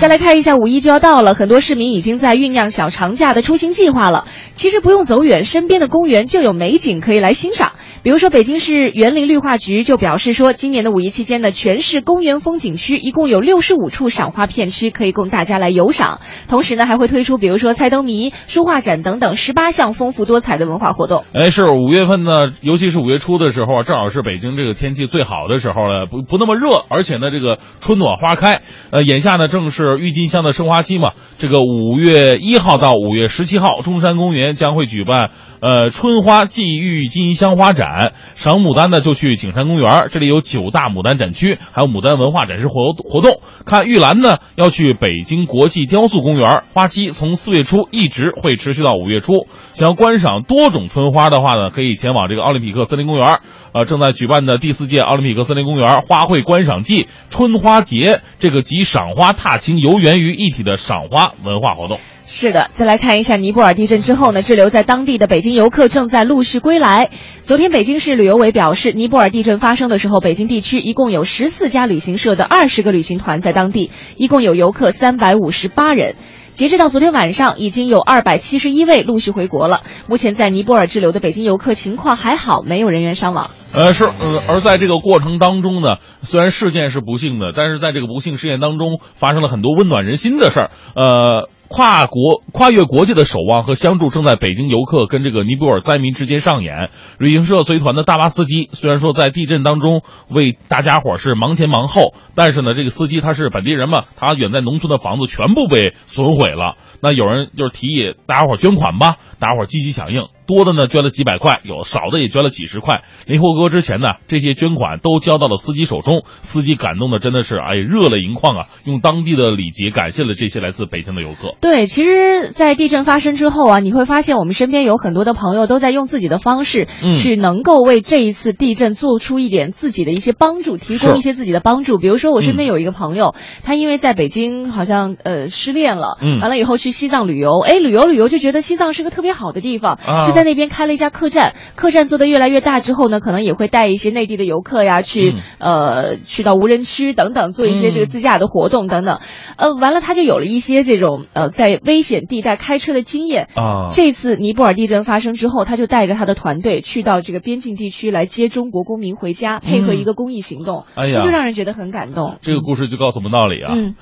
再来看一下五一就要到了，很多市民已经在酝酿小长假的出行计划了。其实不用走远，身边的公园就有美景可以来欣赏。比如说，北京市园林绿化局就表示说，今年的五一期间呢，全市公园风景区一共有六十五处赏花片区可以供大家来游赏。同时呢，还会推出比如说猜灯谜、书画展等等十八项丰富多彩的文化活动。
哎，是五月份呢，尤其是五月初的时候，正好是北京这个天气最好的时候了，不不那么热，而且呢，这个春暖花开。呃，眼下呢正是郁金香的盛花期嘛。这个五月月一号到五月十七号，中山公园将会举办呃春花季郁金香花展。赏牡丹呢就去景山公园，这里有九大牡丹展区，还有牡丹文化展示活活动。看玉兰呢，要去北京国际雕塑公园，花期从四月初一直会持续到五月初。想要观赏多种春花的话呢，可以前往这个奥林匹克森林公园，呃，正在举办的第四届奥林匹克森林公园花卉观赏季春花节，这个集赏花踏青游园于一体的赏花文化活动。
是的，再来看一下尼泊尔地震之后呢，滞留在当地的北京游客正在陆续归来。昨天，北京市旅游委表示，尼泊尔地震发生的时候，北京地区一共有十四家旅行社的二十个旅行团在当地，一共有游客三百五十八人。截至到昨天晚上，已经有二百七十一位陆续回国了。目前在尼泊尔滞留的北京游客情况还好，没有人员伤亡。
呃，是，呃，而在这个过程当中呢，虽然事件是不幸的，但是在这个不幸事件当中发生了很多温暖人心的事儿。呃，跨国跨越国界的守望和相助正在北京游客跟这个尼泊尔灾民之间上演。旅行社随团的大巴司机虽然说在地震当中为大家伙是忙前忙后，但是呢，这个司机他是本地人嘛，他远在农村的房子全部被损毁了。那有人就是提议大家伙捐款吧，大家伙积极响应。多的呢捐了几百块，有少的也捐了几十块。临霍哥之前呢，这些捐款都交到了司机手中，司机感动的真的是哎热泪盈眶啊！用当地的礼节感谢了这些来自北京的游客。
对，其实，在地震发生之后啊，你会发现我们身边有很多的朋友都在用自己的方式，去能够为这一次地震做出一点自己的一些帮助，提供一些自己的帮助。比如说，我身边有一个朋友，他因为在北京好像呃失恋了，
嗯
完了以后去西藏旅游，哎，旅游旅游就觉得西藏是个特别好的地方，
啊
就在那边开了一家客栈。客栈做的越来越大之后呢，可能也会带一些内地的游客呀，去、
嗯
呃去到无人区等等，做一些这个
嗯
自驾的活动等等。呃，完了他就有了一些这种呃在危险地带开车的经验。
啊
这次尼泊尔地震发生之后，他就带着他的团队去到这个边境地区来接中国公民回家，配合一个公益行动，
哎呀
那就让人觉得很感动。
这个故事就告诉我们道理啊，
嗯，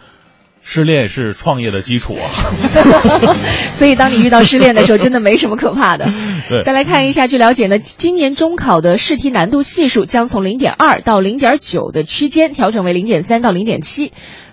失恋是创业的基础啊。
所以当你遇到失恋的时候，真的没什么可怕的。
对
再来看一下，据了解呢，今年中考的试题难度系数将从零点二到零点九的区间调整为零点三到零点七。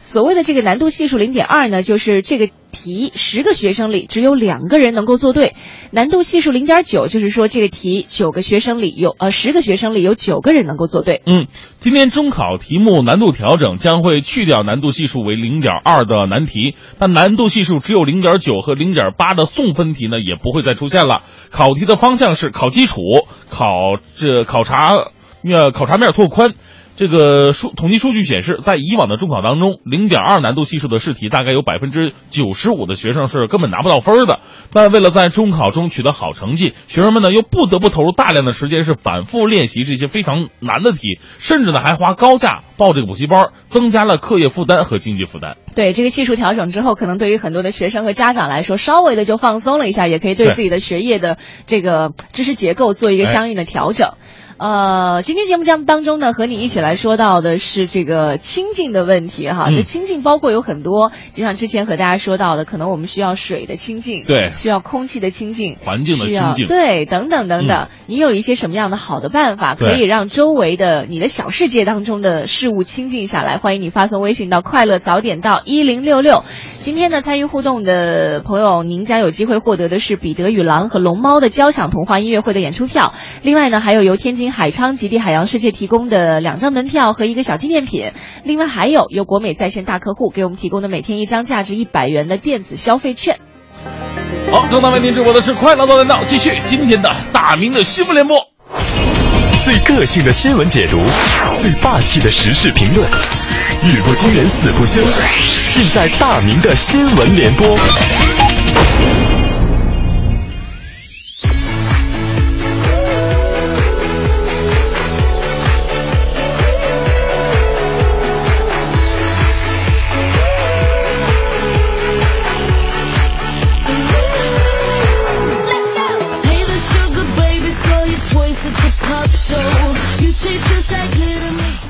所谓的这个难度系数零点二呢，就是这个题十个学生里只有两个人能够做对；难度系数零点九，就是说这个题九个学生里有呃十个学生里有九个人能够做对。
嗯，今年中考题目难度调整将会去掉难度系数为零点二的难题，那难度系数只有零点九和零点八的送分题呢，也不会再出现了。考题的方向是考基础、考这考察呃考察面拓宽。这个数统计数据显示，在以往的中考当中，零点二难度系数的试题，大概有百分之九十五的学生是根本拿不到分儿的。但为了在中考中取得好成绩，学生们呢又不得不投入大量的时间，是反复练习这些非常难的题，甚至呢还花高价报这个补习班，增加了课业负担和经济负担。
对这个系数调整之后，可能对于很多的学生和家长来说，稍微的就放松了一下，也可以对
对
自己的学业的这个知识结构做一个相应的调整。呃，今天节目将当中呢，和你一起来说到的是这个清净的问题哈。
嗯
这清净包括有很多，就像之前和大家说到的，可能我们需要水的清净，
对
需要空气的清净，
环境的清净
对，等等等等。
嗯
你有一些什么样的好的办法，可以让周围的你的小世界当中的事物清净下来？欢迎你发送微信到快乐早点到一零六六。今天呢，参与互动的朋友，您将有机会获得的是彼得与狼和龙猫的交响童话音乐会的演出票。另外呢，还有由天津海昌极地海洋世界提供的两张门票和一个小纪念品。另外还有由国美在线大客户给我们提供的每天一张价值一百元的电子消费券。
好，正在为您直播的是快乐早点到，继续今天的大明的新闻联播。
最个性的新闻解读，最霸气的时事评论，语不惊人死不休，尽在大明的新闻联播。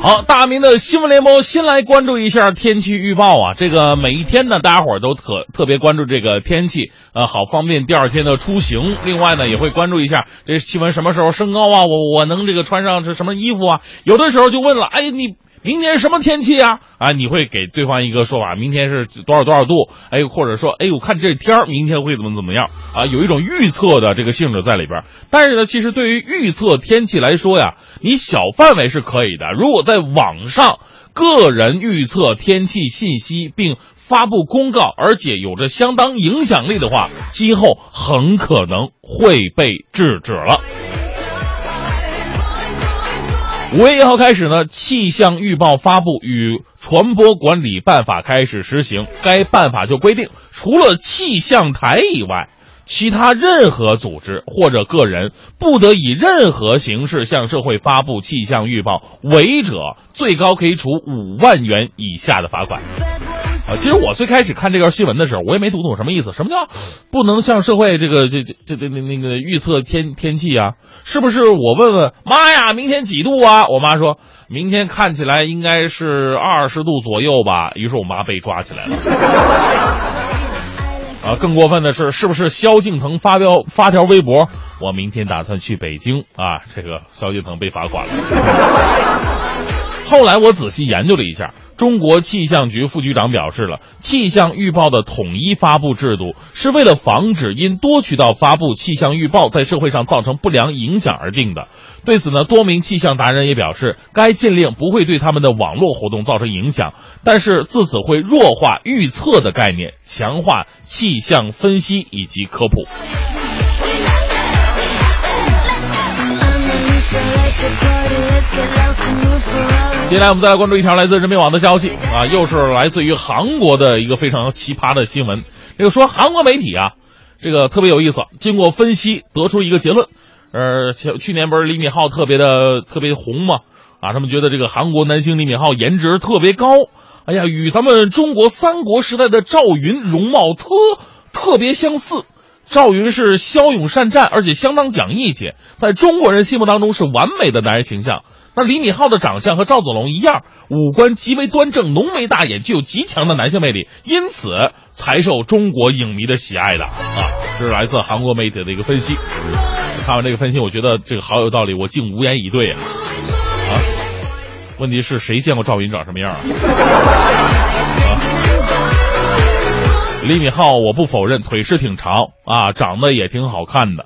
好，大明的新闻联播，先来关注一下天气预报啊。这个每一天呢，大家伙儿都特特别关注这个天气，呃，好方便第二天的出行。另外呢，也会关注一下这气温什么时候升高啊，我我能这个穿上是什么衣服啊？有的时候就问了，哎，你明天什么天气啊？啊，你会给对方一个说法，明天是多少多少度？哎，或者说，哎，我看这天儿明天会怎么怎么样啊？有一种预测的这个性质在里边。但是呢，其实对于预测天气来说呀，你小范围是可以的。如果在网上个人预测天气信息并发布公告，而且有着相当影响力的话，今后很可能会被制止了。五月一号开始呢，气象预报发布与传播管理办法开始实行。该办法就规定，除了气象台以外，其他任何组织或者个人不得以任何形式向社会发布气象预报，违者最高可以处五万元以下的罚款。啊，其实我最开始看这条新闻的时候，我也没读懂什么意思。什么叫不能向社会这个这这这这那那个预测天天气啊？是不是我问问妈呀，明天几度啊？我妈说明天看起来应该是二十度左右吧。于是我妈被抓起来了。啊，更过分的是，是不是萧敬腾发表发条微博？我明天打算去北京啊，这个萧敬腾被罚款了。后来我仔细研究了一下，中国气象局副局长表示了，气象预报的统一发布制度是为了防止因多渠道发布气象预报在社会上造成不良影响而定的。对此呢，多名气象达人也表示，该禁令不会对他们的网络活动造成影响，但是自此会弱化预测的概念，强化气象分析以及科普。接下来我们再来关注一条来自人民网的消息啊，又是来自于韩国的一个非常奇葩的新闻。这个说韩国媒体啊，这个特别有意思，经过分析得出一个结论。呃，去去年不是李敏镐特别的特别红吗？啊，他们觉得这个韩国男星李敏镐颜值特别高，哎呀，与咱们中国三国时代的赵云容貌特特别相似。赵云是骁勇善战，而且相当讲义气，在中国人心目当中是完美的男人形象。那李敏镐的长相和赵子龙一样，五官极为端正，浓眉大眼，具有极强的男性魅力，因此才受中国影迷的喜爱的啊！这是来自韩国媒体的一个分析。看完这个分析，我觉得这个好有道理，我竟无言以对啊！啊，问题是谁见过赵云长什么样啊？李敏镐，我不否认腿是挺长啊，长得也挺好看的，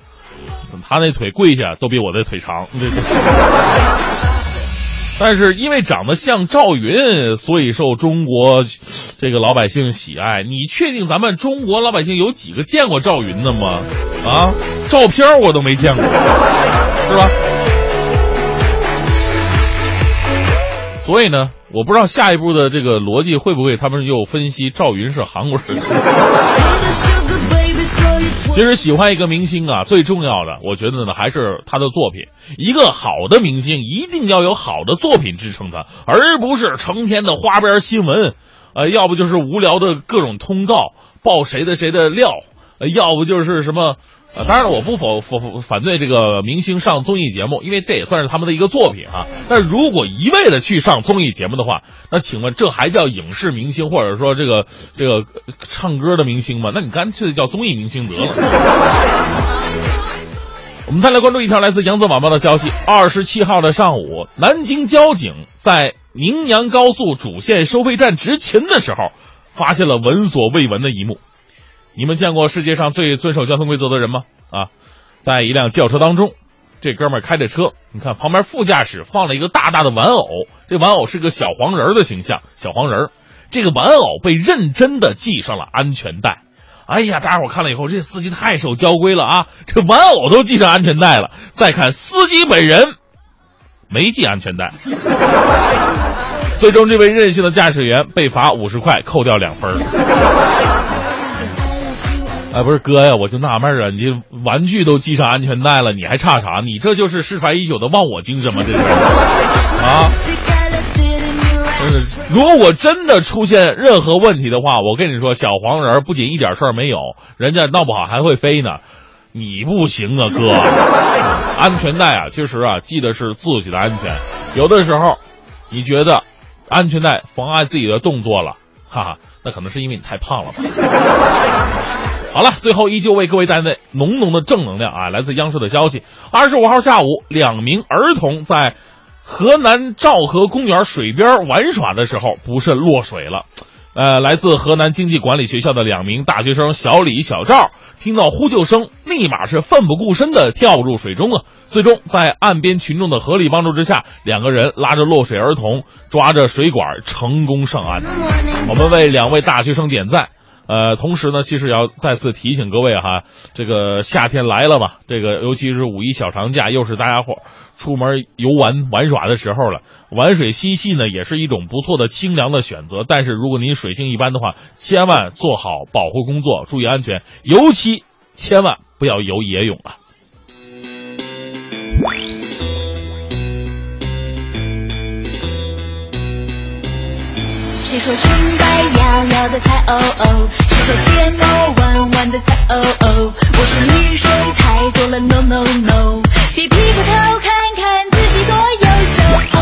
他那腿跪下都比我的腿长，这这。但是因为长得像赵云，所以受中国这个老百姓喜爱。你确定咱们中国老百姓有几个见过赵云的吗？啊，照片我都没见过，是吧？所以呢，我不知道下一步的这个逻辑会不会他们又分析赵云是韩国人。其实喜欢一个明星啊，最重要的，我觉得呢，还是他的作品。一个好的明星一定要有好的作品支撑他，而不是成天的花边新闻，呃，要不就是无聊的各种通告，爆谁的谁的料，呃，要不就是什么。啊，当然，我不否否反对这个明星上综艺节目，因为这也算是他们的一个作品啊。但如果一味的去上综艺节目的话，那请问这还叫影视明星，或者说这个这个唱歌的明星吗？那你干脆叫综艺明星得了。我们再来关注一条来自扬子晚报的消息：二十七号的上午，南京交警在宁阳高速主线收费站执勤的时候，发现了闻所未闻的一幕。你们见过世界上最遵守交通规则的人吗？啊，在一辆轿车当中，这哥们儿开着车，你看旁边副驾驶放了一个大大的玩偶，这玩偶是个小黄人的形象，小黄人，这个玩偶被认真的系上了安全带。哎呀，大家伙看了以后，这司机太守交规了啊，这玩偶都系上安全带了。再看司机本人，没系安全带。最终，这位任性的驾驶员被罚五十块，扣掉两分。哎，不是哥呀，我就纳闷啊，你玩具都系上安全带了，你还差啥？你这就是失传已久的忘我精神吗？这是啊！如果真的出现任何问题的话，我跟你说，小黄人不仅一点事儿没有，人家闹不好还会飞呢。你不行啊，哥！安全带啊，其实啊，系的是自己的安全。有的时候，你觉得安全带妨碍自己的动作了，哈哈，那可能是因为你太胖了吧。好了，最后依旧为各位带来浓浓的正能量啊！来自央视的消息，二十五号下午，两名儿童在河南赵河公园水边玩耍的时候不慎落水了。呃，来自河南经济管理学校的两名大学生小李、小赵听到呼救声，立马是奋不顾身的跳入水中了。最终在岸边群众的合力帮助之下，两个人拉着落水儿童，抓着水管成功上岸。我们为两位大学生点赞。呃，同时呢，其实也要再次提醒各位哈，这个夏天来了嘛，这个尤其是五一小长假，又是大家伙出门游玩玩耍的时候了，玩水嬉戏呢，也是一种不错的清凉的选择。但是如果您水性一般的话，千万做好保护工作，注意安全，尤其千万不要游野泳啊。
谁说裙摆摇摇的才哦哦？谁说睫毛弯弯的才哦哦？我说你水太多了，no no no！别劈过头看看自己多优秀。哦哦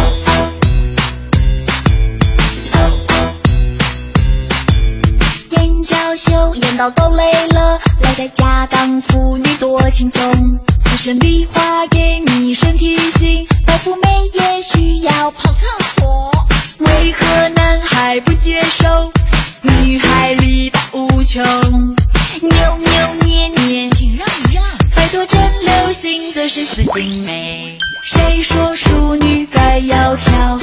哦哦！眼角羞，眼到都累了。赖在家当妇女多轻松。医生理话给你身体醒，白富美也需要跑厕所。为何男孩不接受？女孩力大无穷。扭扭捏捏，请让一让。拜托真流行的是死性美。谁说淑女该窈窕？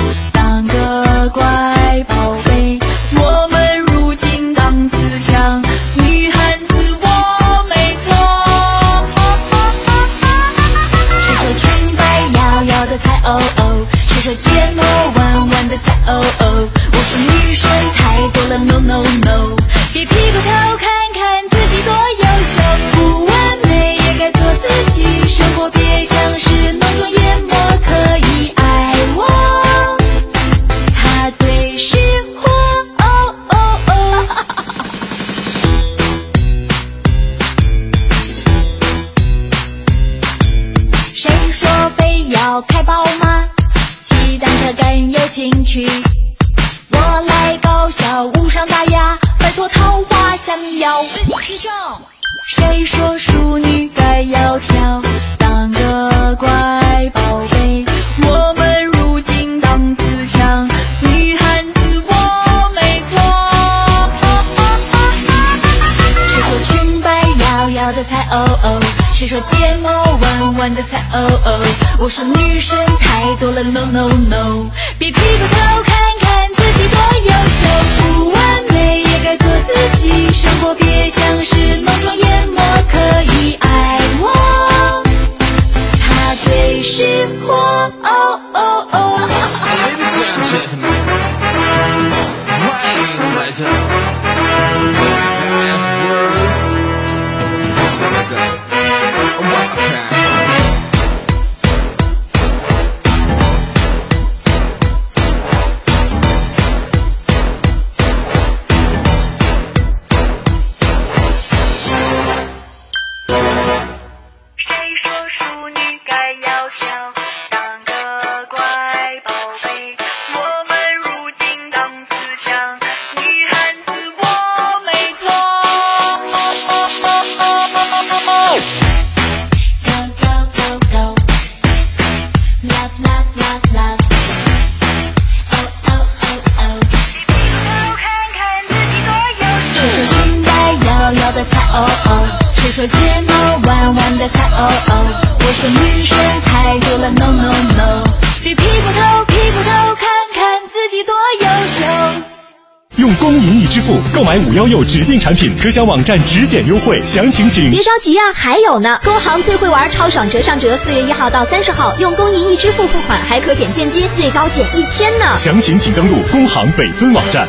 用工银易支付购买五幺六指定产品，可享网站直减优惠，详情请
别着急啊、还有呢！工行最会玩超爽折上折，四月一号到三十号，用工银易支付付款还可减现金，最高减一千呢。
详情请登录工行北分网站。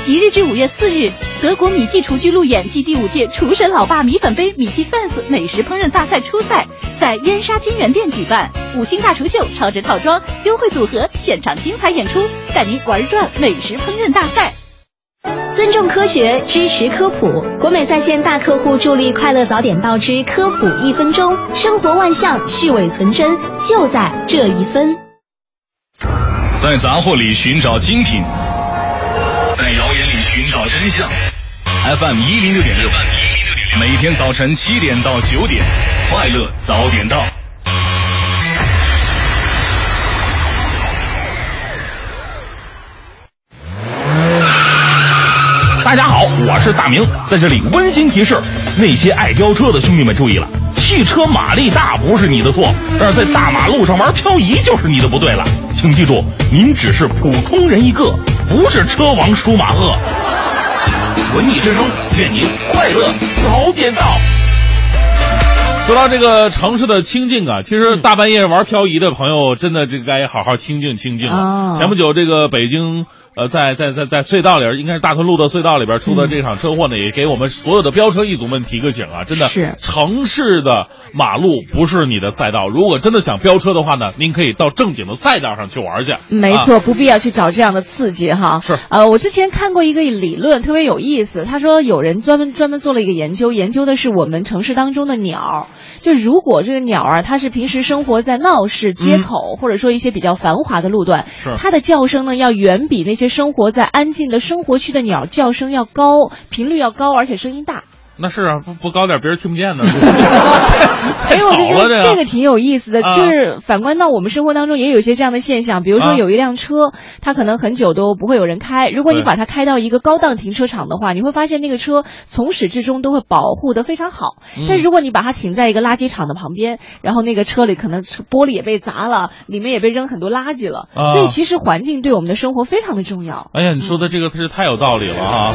即日至五月四日，德国米记厨具路演暨第五届厨神老爸米粉杯米记 fans 美食烹饪大赛初赛在燕莎金源店举办，五星大厨秀、超值套装、优惠组合、现场精彩演出，带您玩转美食烹饪大赛。
尊重科学，支持科普。国美在线大客户助力快乐早点到之科普一分钟，生活万象，去伪存真，就在这一分。
在杂货里寻找精品，在谣言里寻找真相。FM 一零六点六，每天早晨七点到九点，快乐早点到。
大家好，我是大明，在这里温馨提示那些爱飙车的兄弟们注意了，汽车马力大不是你的错，但是在大马路上玩漂移就是你的不对了。请记住，您只是普通人一个，不是车王舒马赫。文艺之声，愿您快乐早点到。说到这个城市的清静啊，其实大半夜玩漂移的朋友，真的这该好好清静清静了。
哦
前不久，这个北京呃，在在在在隧道里，应该是大屯路的隧道里边出的这场车祸呢，也给我们所有的飙车一族们提个醒啊！真的
是
城市的马路不是你的赛道，如果真的想飙车的话呢，您可以到正经的赛道上去玩去。
没
啊
错，不必要去找这样的刺激哈。
是
呃，我之前看过一个理论，特别有意思。他说有人专门专门做了一个研究，研究的是我们城市当中的鸟。就如果这个鸟儿，它是平时生活在闹市、街口，或者说一些比较繁华的路段，它的叫声呢，要远比那些生活在安静的生活区的鸟叫声要高，频率要高，而且声音大。
那是啊，不不高点别人听不见呢。
哎呦，我就觉得这个挺有意思的，
啊
就是反观到我们生活当中也有一些这样的现象，比如说
啊
有一辆车，它可能很久都不会有人开，如果你把它开到一个高档停车场的话，你会发现那个车从始至终都会保护的非常好。
嗯
但如果你把它停在一个垃圾场的旁边，然后那个车里可能玻璃也被砸了，里面也被扔很多垃圾了，
啊
所以其实环境对我们的生活非常的重要。
哎呀，你说的这个是太有道理了啊！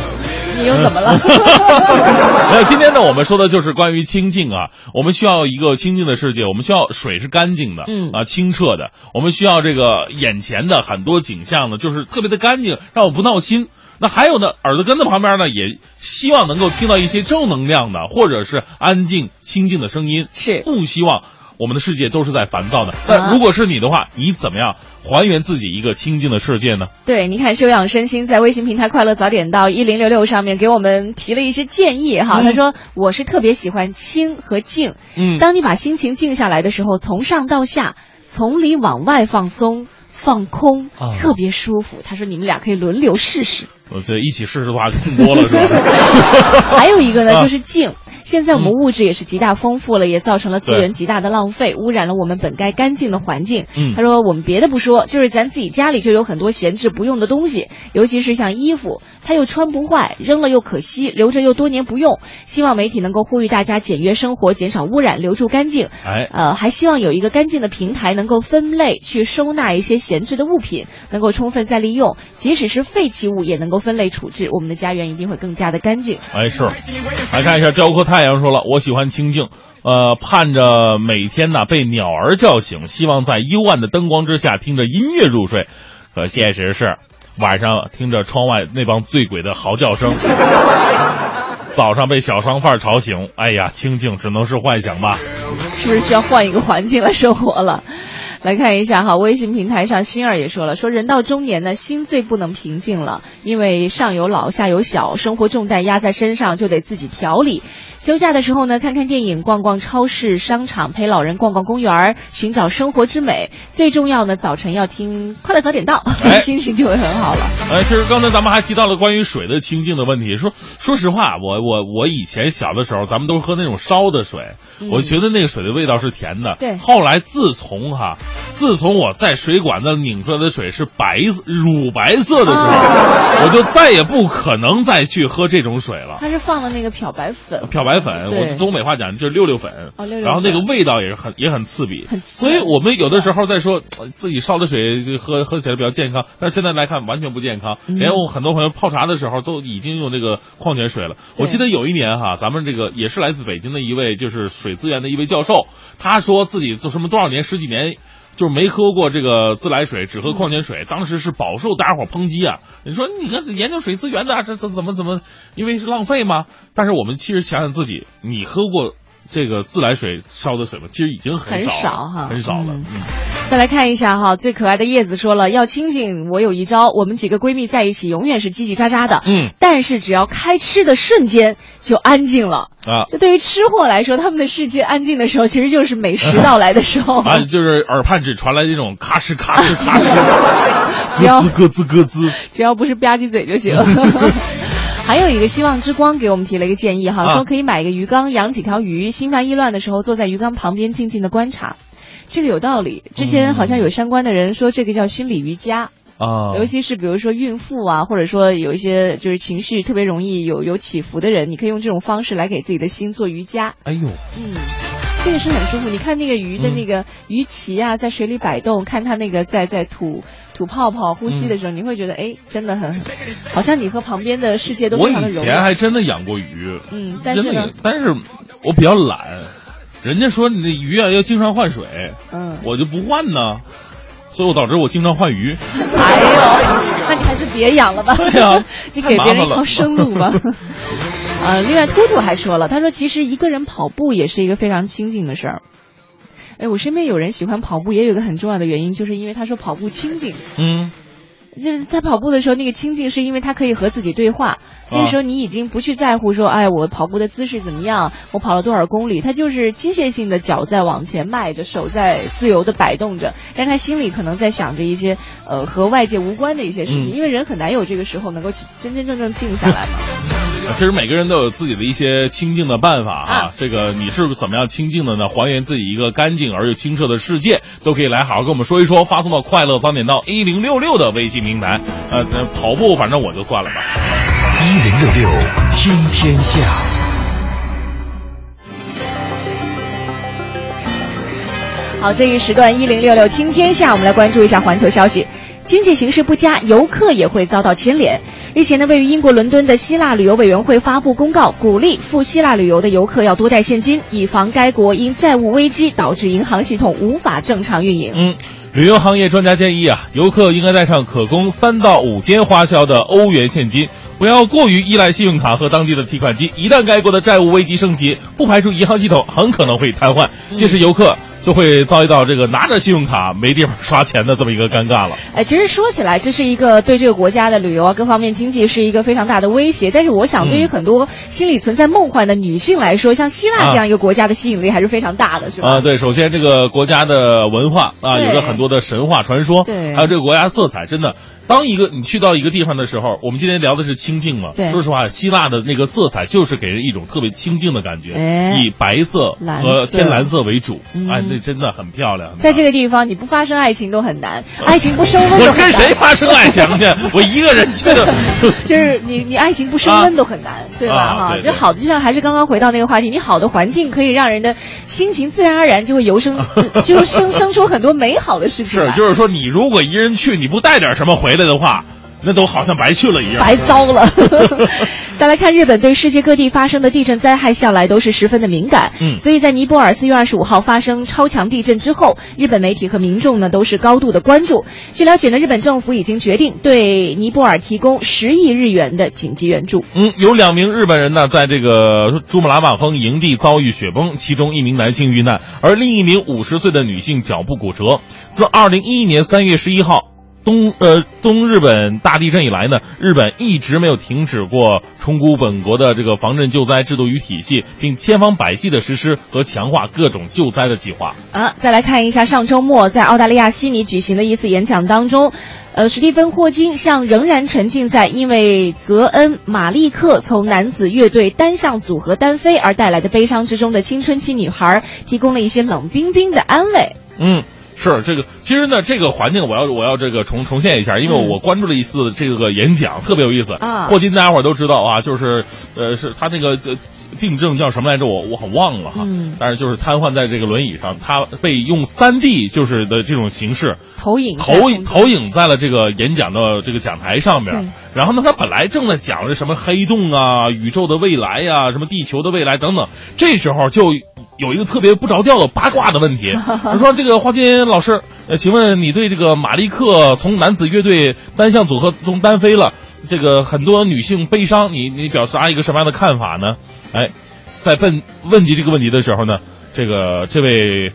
你又怎么了？
那今天呢，我们说的就是关于清净啊。我们需要一个清净的世界，我们需要水是干净的，
嗯
啊，清澈的。我们需要这个眼前的很多景象呢，就是特别的干净，让我不闹心。那还有呢，耳朵根子旁边呢，也希望能够听到一些正能量的，或者是安静清静的声音。
是
不希望我们的世界都是在烦躁的。
啊
那如果是你的话，你怎么样还原自己一个清静的世界呢？
对，你看修养身心在微信平台“快乐早点到”一零六六上面给我们提了一些建议哈。
嗯
他说我是特别喜欢清和静，
嗯
当你把心情静下来的时候，从上到下，从里往外放松。放空，
啊
特别舒服。他说你们俩可以轮流试试。
我这一起试试的话更多了，是吧？
还有一个呢，
啊
就是静。现在我们物质也是极大丰富了，也造成了资源极大的浪费，污染了我们本该干净的环境。
嗯
他说我们别的不说，就是咱自己家里就有很多闲置不用的东西，尤其是像衣服，它又穿不坏，扔了又可惜，留着又多年不用。希望媒体能够呼吁大家简约生活，减少污染，留住干净。
哎，
呃，还希望有一个干净的平台，能够分类去收纳一些闲置的物品，能够充分再利用，即使是废弃物也能够分类处置，我们的家园一定会更加的干净。
哎，是。来看一下，雕刻太阳说了，我喜欢清静，呃，盼着每天呢被鸟儿叫醒，希望在幽暗的灯光之下听着音乐入睡。可现实是，晚上听着窗外那帮醉鬼的嚎叫声，早上被小商贩吵醒，哎呀，清静只能是幻想吧。
是不是需要换一个环境来生活了？来看一下哈，微信平台上心儿也说了，说人到中年呢，心最不能平静了，因为上有老下有小，生活重担压在身上，就得自己调理。休假的时候呢，看看电影，逛逛超市、商场，陪老人逛逛公园，寻找生活之美。最重要呢，早晨要听《快乐早点到》，
哎
心情就会很好了。
哎，其实刚才咱们还提到了关于水的清净的问题。说说实话，我我我以前小的时候，咱们都是喝那种烧的水，
嗯
我觉得那个水的味道是甜的。
对
后来自从哈，自从我在水管子拧出来的水是白乳白色的时候，
啊
我就再也不可能再去喝这种水了。
它是放的那个漂白粉，
漂白粉，
对
我东北话讲就是溜溜粉，
哦六六粉
然后那个味道也是很也很刺鼻，
很
所以我们有的时候在说呃自己烧的水就喝喝起来比较健康，但是现在来看完全不健康。
嗯
连我很多朋友泡茶的时候都已经用这个矿泉水了。我记得有一年哈，咱们这个也是来自北京的一位就是水资源的一位教授，他说自己都什么多少年十几年。就是没喝过这个自来水，只喝矿泉水，当时是饱受大家伙抨击啊！你说你这研究水资源的，这这怎么怎么，因为是浪费吗？但是我们其实想想自己，你喝过这个自来水烧的水吗？其实已经
很
少
少哈
很少了。
嗯再来看一下哈，最可爱的叶子说了，要清静，我有一招，我们几个闺蜜在一起永远是叽叽喳喳的，
嗯，
但是只要开吃的瞬间就安静了。
啊
就对于吃货来说，他们的世界安静的时候，其实就是美食到来的时候。
啊，就是耳畔只传来这种咔哧咔哧咔哧，咯吱咯吱咯吱。
只要不是吧唧嘴就行。还有一个希望之光给我们提了一个建议哈，
啊
说可以买一个鱼缸，养几条鱼，心烦意乱的时候坐在鱼缸旁边静静的观察，这个有道理。之前好像有相关的人说这个叫心理瑜伽。
啊
尤其是比如说孕妇啊，或者说有一些就是情绪特别容易有有起伏的人，你可以用这种方式来给自己的心做瑜伽。
哎呦，
嗯，这个是很舒服。你看那个鱼的那个鱼鳍啊，在水里摆动，看它那个在在吐吐泡泡、呼吸的时候，你会觉得哎，真的很，好像你和旁边的世界都
我
非常的融合。
以前还真的养过鱼，
嗯，但是
但是我比较懒，人家说你的鱼啊要经常换水，
嗯，
我就不换呢，所以我导致我经常换鱼。
哎呦，那你还是别养了吧。
对呀
你给别人一条生路吧。呃，另外，嘟嘟还说了，他说其实一个人跑步也是一个非常清静的事儿。哎，我身边有人喜欢跑步，也有一个很重要的原因，就是因为他说跑步清静。
嗯，
就是他跑步的时候，那个清静是因为他可以和自己对话。那个时候你已经不去在乎说，哎，我跑步的姿势怎么样，我跑了多少公里，他就是机械性的脚在往前迈着，手在自由的摆动着，但他心里可能在想着一些呃和外界无关的一些事情，
嗯
因为人很难有这个时候能够真真正正静下来嘛。
其实每个人都有自己的一些清净的办法啊。这个你是怎么样清净的呢？还原自己一个干净而又清澈的世界，都可以来好好跟我们说一说。发送到快乐早点到一零六六的微信平台。呃，跑步反正我就算了吧。
一零六六听天下。
好，这一时段一零六六听天下，我们来关注一下环球消息。经济形势不佳，游客也会遭到牵连。日前呢，位于英国伦敦的希腊旅游委员会发布公告，鼓励赴希腊旅游的游客要多带现金，以防该国因债务危机导致银行系统无法正常运营。
嗯，旅游行业专家建议啊，游客应该带上可供三到五天花销的欧元现金，不要过于依赖信用卡和当地的提款机。一旦该国的债务危机升级，不排除银行系统很可能会瘫痪，届时游客。就会遭遇到这个拿着信用卡没地方刷钱的这么一个尴尬了。
哎，其实说起来，这是一个对这个国家的旅游啊各方面经济是一个非常大的威胁。但是我想，对于很多心里存在梦幻的女性来说，像希腊这样一个国家的吸引力还是非常大的，是吧？
啊，对，首先这个国家的文化啊，有着很多的神话传说，
对，
还有这个国家色彩，真的。当一个你去到一个地方的时候，我们今天聊的是清静嘛？
对。
说实话，希腊的那个色彩就是给人一种特别清静的感觉，
哎、
以白色和天蓝色为主，哎，那真的很漂亮。
在这个地方，你不发生爱情都很难，爱情不升温。
我 跟谁发生爱情去？我一个人去的。
就是你，你爱情不升温都很难，对吧？哈，就好的，就像还是刚刚回到那个话题，你好的环境可以让人的心情自然而然就会由生，就生生出很多美好的事情。
是，就是说，你如果一人去，你不带点什么回来的话。那都好像白去了一样，
白糟了。再来看日本，对世界各地发生的地震灾害向来都是十分的敏感。
嗯，
所以在尼泊尔四月二十五号发生超强地震之后，日本媒体和民众呢都是高度的关注。据了解呢，日本政府已经决定对尼泊尔提供十亿日元的紧急援助。
嗯，有两名日本人呢在这个珠穆朗玛峰营地遭遇雪崩，其中一名男性遇难，而另一名五十岁的女性脚部骨折。自二零一一年三月十一号。东呃东日本大地震以来呢，日本一直没有停止过重估本国的这个防震救灾制度与体系，并千方百计的实施和强化各种救灾的计划。
啊，再来看一下上周末在澳大利亚悉尼举行的一次演讲当中，呃，史蒂芬霍金向仍然沉浸在因为泽恩马利克从男子乐队单向组合单飞而带来的悲伤之中的青春期女孩提供了一些冷冰冰的安慰。
嗯。是这个，其实呢，这个环境我要我要这个重重现一下，因为我关注了一次这个演讲，特别有意思。
啊，
霍金大家伙都知道啊，就是呃，是他那个病症叫什么来着？我我很忘了哈。
嗯。
但是就是瘫痪在这个轮椅上，他被用三 D 就是的这种形式
投影
投影投影在了这个演讲的这个讲台上面。然后呢，他本来正在讲着什么黑洞啊、宇宙的未来呀、什么地球的未来等等，这时候就。有一个特别不着调的八卦的问题，他 说：“这个花金老师，呃，请问你对这个马利克从男子乐队单项组合中单飞了，这个很多女性悲伤，你你表达一个什么样的看法呢？”哎，在问问及这个问题的时候呢，这个这位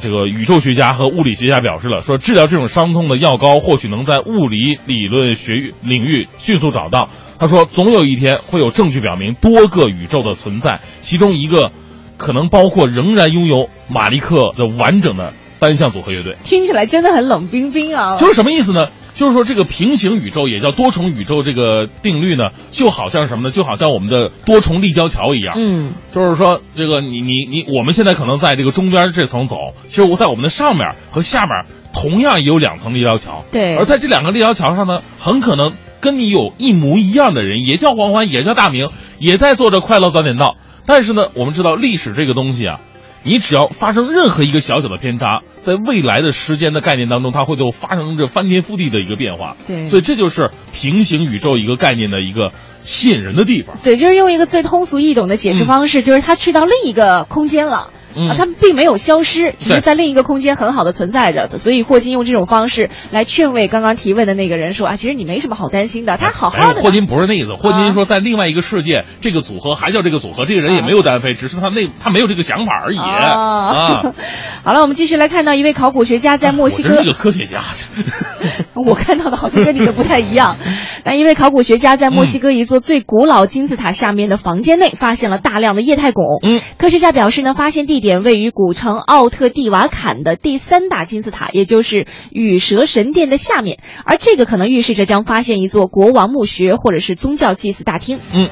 这个宇宙学家和物理学家表示了，说治疗这种伤痛的药膏或许能在物理理论学域领域迅速找到。他说，总有一天会有证据表明多个宇宙的存在，其中一个。可能包括仍然拥有马利克的完整的单项组合乐队，
听起来真的很冷冰冰啊！
就是什么意思呢？就是说这个平行宇宙也叫多重宇宙这个定律呢，就好像什么呢？就好像我们的多重立交桥一样。
嗯，
就是说这个你你你，我们现在可能在这个中间这层走，其实我在我们的上面和下面同样也有两层立交桥。
对，
而在这两个立交桥上呢，很可能跟你有一模一样的人，也叫黄欢，也叫大明，也在做着快乐早点到。但是呢，我们知道历史这个东西啊，你只要发生任何一个小小的偏差，在未来的时间的概念当中，它会都发生着翻天覆地的一个变化。
对，
所以这就是平行宇宙一个概念的一个吸引人的地方。
对，就是用一个最通俗易懂的解释方式，就是他去到另一个空间了。啊，他们并没有消失，只是在另一个空间很好的存在着。所以霍金用这种方式来劝慰刚刚提问的那个人说啊，其实你没什么好担心的，他好好的。
霍金不是那意思，霍金说在另外一个世界，这个组合还叫这个组合，这个人也没有单飞，只是他那他没有这个想法而已啊。
好了，我们继续来看到一位考古学家在墨西哥。
这个科学家，
我看到的好像跟你的不太一样。那一位考古学家在墨西哥一座最古老金字塔下面的房间内发现了大量的液态汞。
嗯，
科学家表示呢，发现地点位于古城奥特蒂瓦坎的第三大金字塔，也就是羽蛇神殿的下面，而这个可能预示着将发现一座国王墓穴或者是宗教祭祀大厅。
嗯。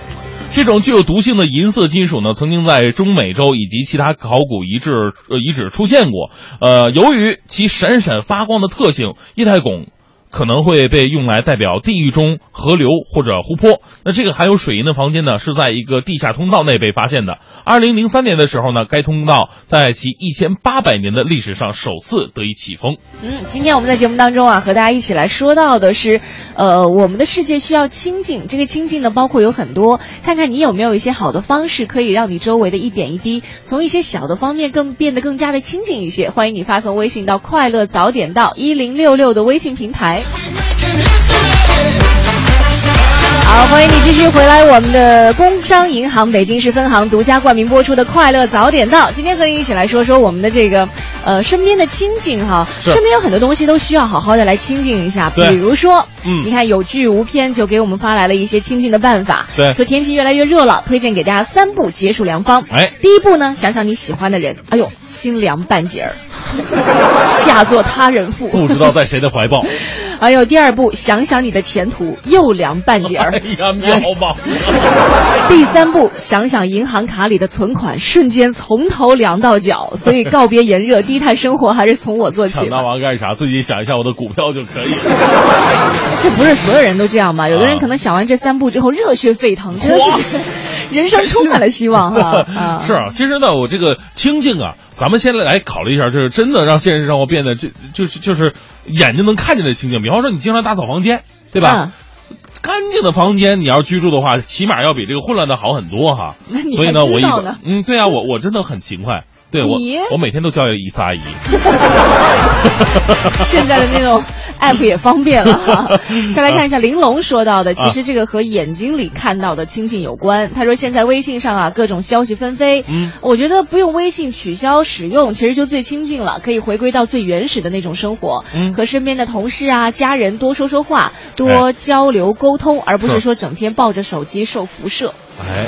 这种具有毒性的银色金属呢，曾经在中美洲以及其他考古遗址呃遗址出现过。呃，由于其闪闪发光的特性，液态汞。可能会被用来代表地狱中河流或者湖泊。那这个含有水银的房间呢，是在一个地下通道内被发现的。二零零三年的时候呢，该通道在其一千八百年的历史上首次得以启封。
嗯，今天我们在节目当中啊，和大家一起来说到的是，呃，我们的世界需要清净。这个清净呢，包括有很多，看看你有没有一些好的方式，可以让你周围的一点一滴，从一些小的方面更变得更加的清净一些。欢迎你发送微信到“快乐早点到一零六六”的微信平台。right? 好，欢迎你继续回来。我们的工商银行北京市分行独家冠名播出的《快乐早点到》，今天和你一起来说说我们的这个呃身边的清净哈。身边有很多东西都需要好好的来清净一下，比如说，
嗯，
你看有剧无片就给我们发来了一些清净的办法。
对，
说天气越来越热了，推荐给大家三步解暑良方。
哎，
第一步呢，想想你喜欢的人，哎呦，心凉半截儿，嫁作他人妇，
不知道在谁的怀抱。
哎呦第二步，想想你的前途，又凉半截儿。
吧！
第三步，想想银行卡里的存款，瞬间从头凉到脚。所以告别炎热，低碳生活还是从我做起。
想那玩意儿干啥？自己想一下我的股票就可以。
这不是所有人都这样吧？有的人可能想完这三步之后热血沸腾，觉得自己 人生充满了希望哈。啊，
是啊，其实呢，我这个清静啊，咱们先来考虑一下，就是真的让现实生活变得这就是就是眼睛能看见的清静。比方说，你经常打扫房间，对吧？干净的房间，你要居住的话，起码要比这个混乱的好很多哈。所以呢，我一嗯，对啊，我我真的很勤快。对我，我每天都教育一次阿姨。
现在的那种 app 也方便了哈。再来看一下玲珑说到的，其实这个和眼睛里看到的亲近有关。他说现在微信上啊，各种消息纷飞，
嗯，
我觉得不用微信取消使用，其实就最亲近了，可以回归到最原始的那种生活，
嗯，
和身边的同事啊、家人多说说话，多交流沟通，而不是说整天抱着手机受辐射。
哎，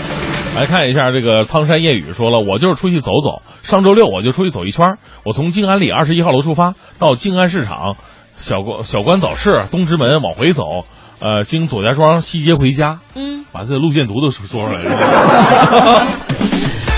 来看一下这个苍山夜雨说了，我就是出去走走。上周六我就出去走一圈，我从静安里二十一号楼出发，到静安市场、小关小关早市、东直门往回走，呃，经左家庄西街回家。
嗯，
把这路线图都说出来了。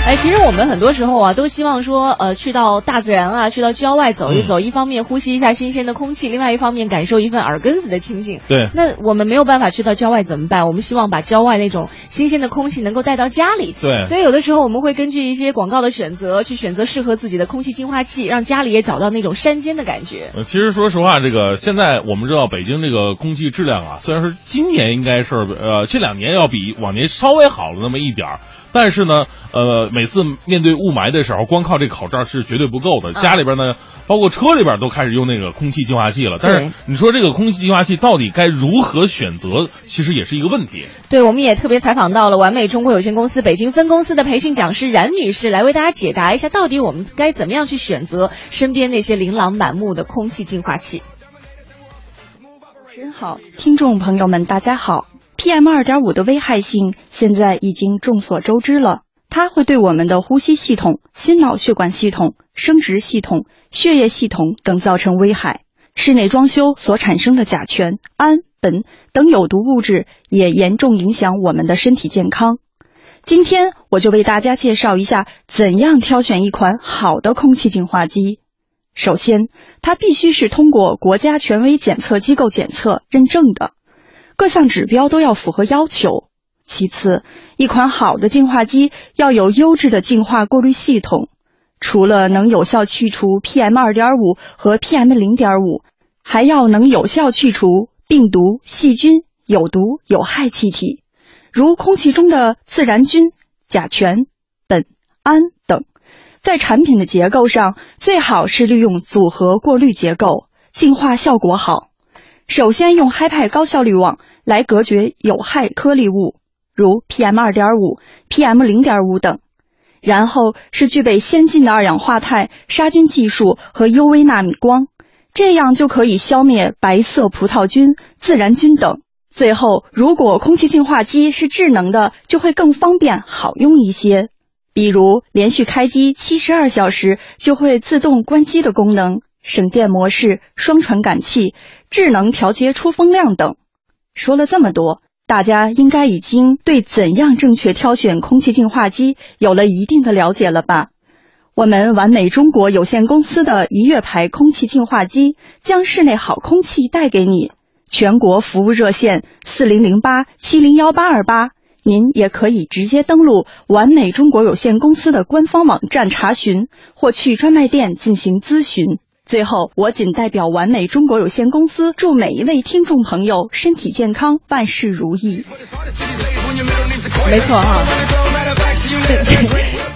哎，其实我们很多时候啊，都希望说，呃，去到大自然啊，去到郊外走一走，
嗯、
一方面呼吸一下新鲜的空气，另外一方面感受一份耳根子的清净。
对。
那我们没有办法去到郊外怎么办？我们希望把郊外那种新鲜的空气能够带到家里。
对。
所以有的时候我们会根据一些广告的选择，去选择适合自己的空气净化器，让家里也找到那种山间的感觉。
呃，其实说实话，这个现在我们知道北京这个空气质量啊，虽然说今年应该是呃这两年要比往年稍微好了那么一点儿。但是呢，呃，每次面对雾霾的时候，光靠这口罩是绝对不够的。家里边呢，包括车里边都开始用那个空气净化器了。但是你说这个空气净化器到底该如何选择，其实也是一个问题。
对，我们也特别采访到了完美中国有限公司北京分公司的培训讲师冉女士，来为大家解答一下，到底我们该怎么样去选择身边那些琳琅满目的空气净化器。
真好，听众朋友们，大家好。PM 二点五的危害性现在已经众所周知了，它会对我们的呼吸系统、心脑血管系统、生殖系统、血液系统等造成危害。室内装修所产生的甲醛、氨、苯等有毒物质也严重影响我们的身体健康。今天我就为大家介绍一下怎样挑选一款好的空气净化机。首先，它必须是通过国家权威检测机构检测认证的。各项指标都要符合要求。其次，一款好的净化机要有优质的净化过滤系统，除了能有效去除 PM 二点五和 PM 零点五，还要能有效去除病毒、细菌、有毒有害气体，如空气中的自然菌、甲醛、苯、氨等。在产品的结构上，最好是利用组合过滤结构，净化效果好。首先用嗨派高效滤网来隔绝有害颗粒物，如 PM 二点五、PM 零点五等，然后是具备先进的二氧化钛杀菌技术和 UV 纳米光，这样就可以消灭白色葡萄菌、自然菌等。最后，如果空气净化机是智能的，就会更方便好用一些，比如连续开机七十二小时就会自动关机的功能。省电模式、双传感器、智能调节出风量等。说了这么多，大家应该已经对怎样正确挑选空气净化机有了一定的了解了吧？我们完美中国有限公司的一月牌空气净化机，将室内好空气带给你。全国服务热线四零零八七零幺八二八，您也可以直接登录完美中国有限公司的官方网站查询，或去专卖店进行咨询。最后，我仅代表完美中国有限公司，祝每一位听众朋友身体健康，万事如意。
没错哈，这这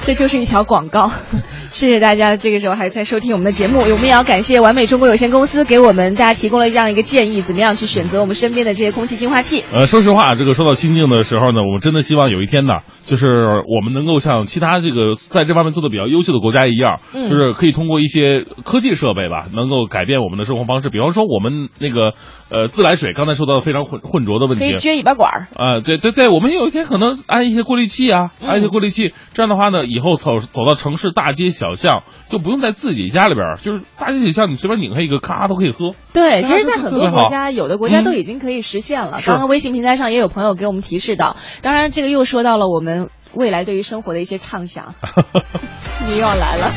这就是一条广告。谢谢大家，这个时候还在收听我们的节目。我们也要感谢完美中国有限公司给我们大家提供了这样一个建议，怎么样去选择我们身边的这些空气净化器。
呃，说实话，这个说到清净的时候呢，我们真的希望有一天呢，就是我们能够像其他这个在这方面做的比较优秀的国家一样，
嗯
就是可以通过一些科技设备吧，能够改变我们的生活方式。比方说，我们那个呃自来水刚才说到非常混混浊的问题，
可以撅尾巴管儿。
啊、对对对，我们有一天可能安一些过滤器啊，
嗯
安一些过滤器，这样的话呢，以后走走到城市大街小巷，就不用在自己家里边儿，就是大街小巷你随便拧开一个，咔都可以喝。
对，其实，在很多国家，有的国家
嗯
都已经可以实现了。
是
刚刚微信平台上也有朋友给我们提示到，当然这个又说到了我们未来对于生活的一些畅想。你又要来了。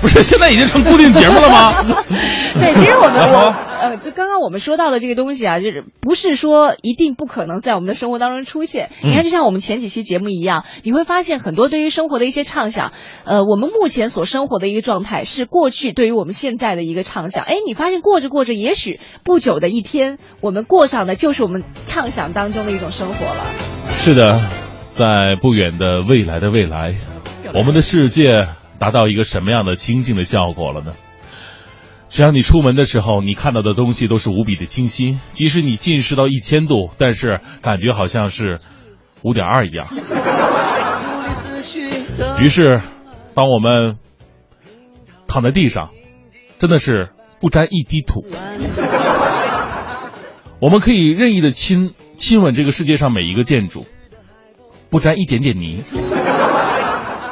不是，现在已经成固定节目了吗？
对，其实我们我呃，就刚刚我们说到的这个东西啊，就是不是说一定不可能在我们的生活当中出现。
嗯
你看，就像我们前几期节目一样，你会发现很多对于生活的一些畅想，呃，我们目前所生活的一个状态是过去对于我们现在的一个畅想。哎，你发现过着过着，也许不久的一天，我们过上的就是我们畅想当中的一种生活了。
是的，在不远的未来的未来，我们的世界达到一个什么样的清净的效果了呢？只要你出门的时候，你看到的东西都是无比的清晰，即使你近视到一千度，但是感觉好像是五点二一样。于是，当我们躺在地上，真的是不沾一滴土。我们可以任意的亲亲吻这个世界上每一个建筑，不沾一点点泥。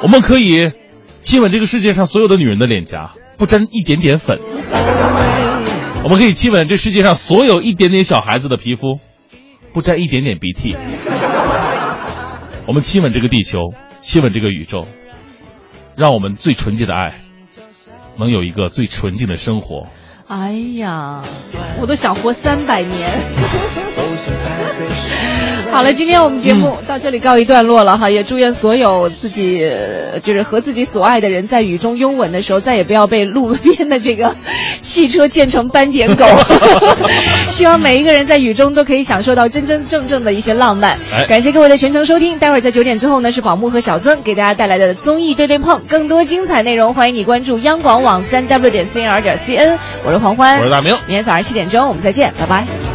我们可以亲吻这个世界上所有的女人的脸颊，不沾一点点粉。我们可以亲吻这世界上所有一点点小孩子的皮肤，不沾一点点鼻涕。我们亲吻这个地球，亲吻这个宇宙，让我们最纯洁的爱能有一个最纯净的生活。
哎呀，我都想活三百年。好了，今天我们节目到这里告一段落了哈，也祝愿所有自己呃就是和自己所爱的人在雨中拥吻的时候，再也不要被路边的这个汽车溅成斑点狗。希望每一个人在雨中都可以享受到真真正正的一些浪漫。
哎
感谢各位的全程收听，待会儿在九点之后呢是宝木和小曾给大家带来的综艺对对碰，更多精彩内容欢迎你关注央广网三 w 点 cnr 点 cn，我是黄欢，
我是大明
明天早上七点钟我们再见，拜拜。